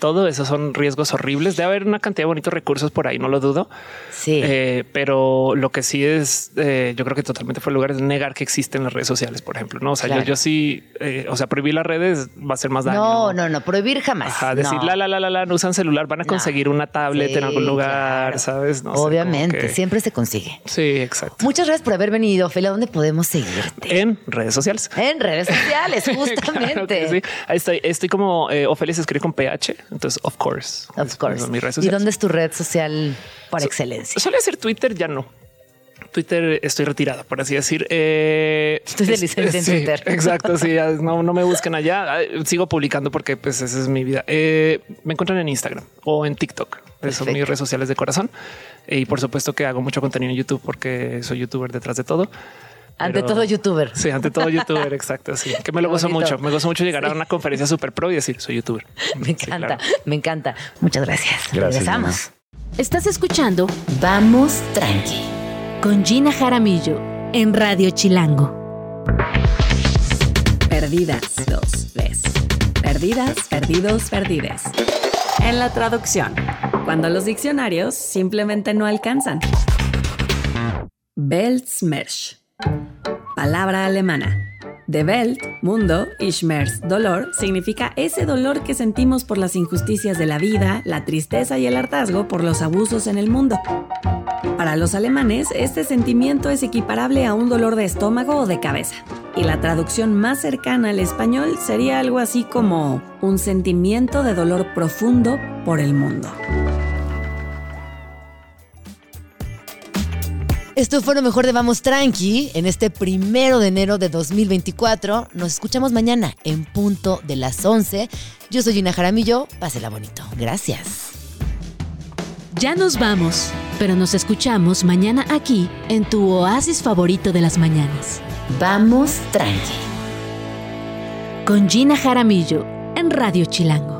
Todo eso son riesgos horribles. Debe haber una cantidad de bonitos recursos por ahí, no lo dudo. Sí. Eh, pero lo que sí es, eh, yo creo que totalmente fue el lugar es negar que existen las redes sociales, por ejemplo. No, o sea, Claro. yo, yo sí, eh, o sea, prohibir las redes va a ser más daño. no, no, no, prohibir jamás. Ajá, decir No. la, la, la, la, la, no usan celular, van a No. conseguir una tablet Sí, en algún lugar, claro. sabes? No sé, Obviamente, que- siempre se consigue. Sí, exacto. Muchas gracias por haber venido, Ophelia. ¿Dónde podemos seguirte? En redes sociales. En redes sociales, justamente. Claro que sí. Ahí estoy. Estoy como eh, Ofelia se escribe con PH. Entonces, of course. Of course. mis redes ¿Y dónde es tu red social por excelencia? Suele ser Twitter, ya no. Twitter estoy retirada, por así decir. Eh, Estoy de licencia en sí, Twitter. Exacto. Sí, no, no me busquen allá. Sigo publicando porque pues esa es mi vida. Eh, me encuentran en Instagram o en TikTok. Esas Son Perfecto. mis redes sociales de corazón. Y por supuesto que hago mucho contenido en YouTube porque soy youtuber detrás de todo. Ante todo, youtuber. Sí, ante todo youtuber, exacto. Sí, que me lo gozo mucho. Me gozo mucho llegar a una conferencia super pro y decir soy youtuber. Me Sí, encanta, claro. me encanta. Muchas gracias. Gracias, Regresamos. Estás escuchando Vamos tranqui. con Gina Jaramillo en Radio Chilango. Perdidas dos veces. Perdidas, perdidos, perdides. En la traducción, cuando los diccionarios simplemente no alcanzan. Weltschmerz. Palabra alemana. De Welt, mundo, y Schmerz, dolor, significa ese dolor que sentimos por las injusticias de la vida, la tristeza y el hartazgo por los abusos en el mundo. Para los alemanes, este sentimiento es equiparable a un dolor de estómago o de cabeza. Y la traducción más cercana al español sería algo así como un sentimiento de dolor profundo por el mundo. Esto fue lo mejor de Vamos Tranqui en este primero de enero de 2024. Nos escuchamos mañana en punto de las 11. Yo soy Gina Jaramillo. Pásela bonito. Gracias. Ya nos vamos, pero nos escuchamos mañana aquí en tu oasis favorito de las mañanas. Vamos Tranqui. Con Gina Jaramillo en Radio Chilango.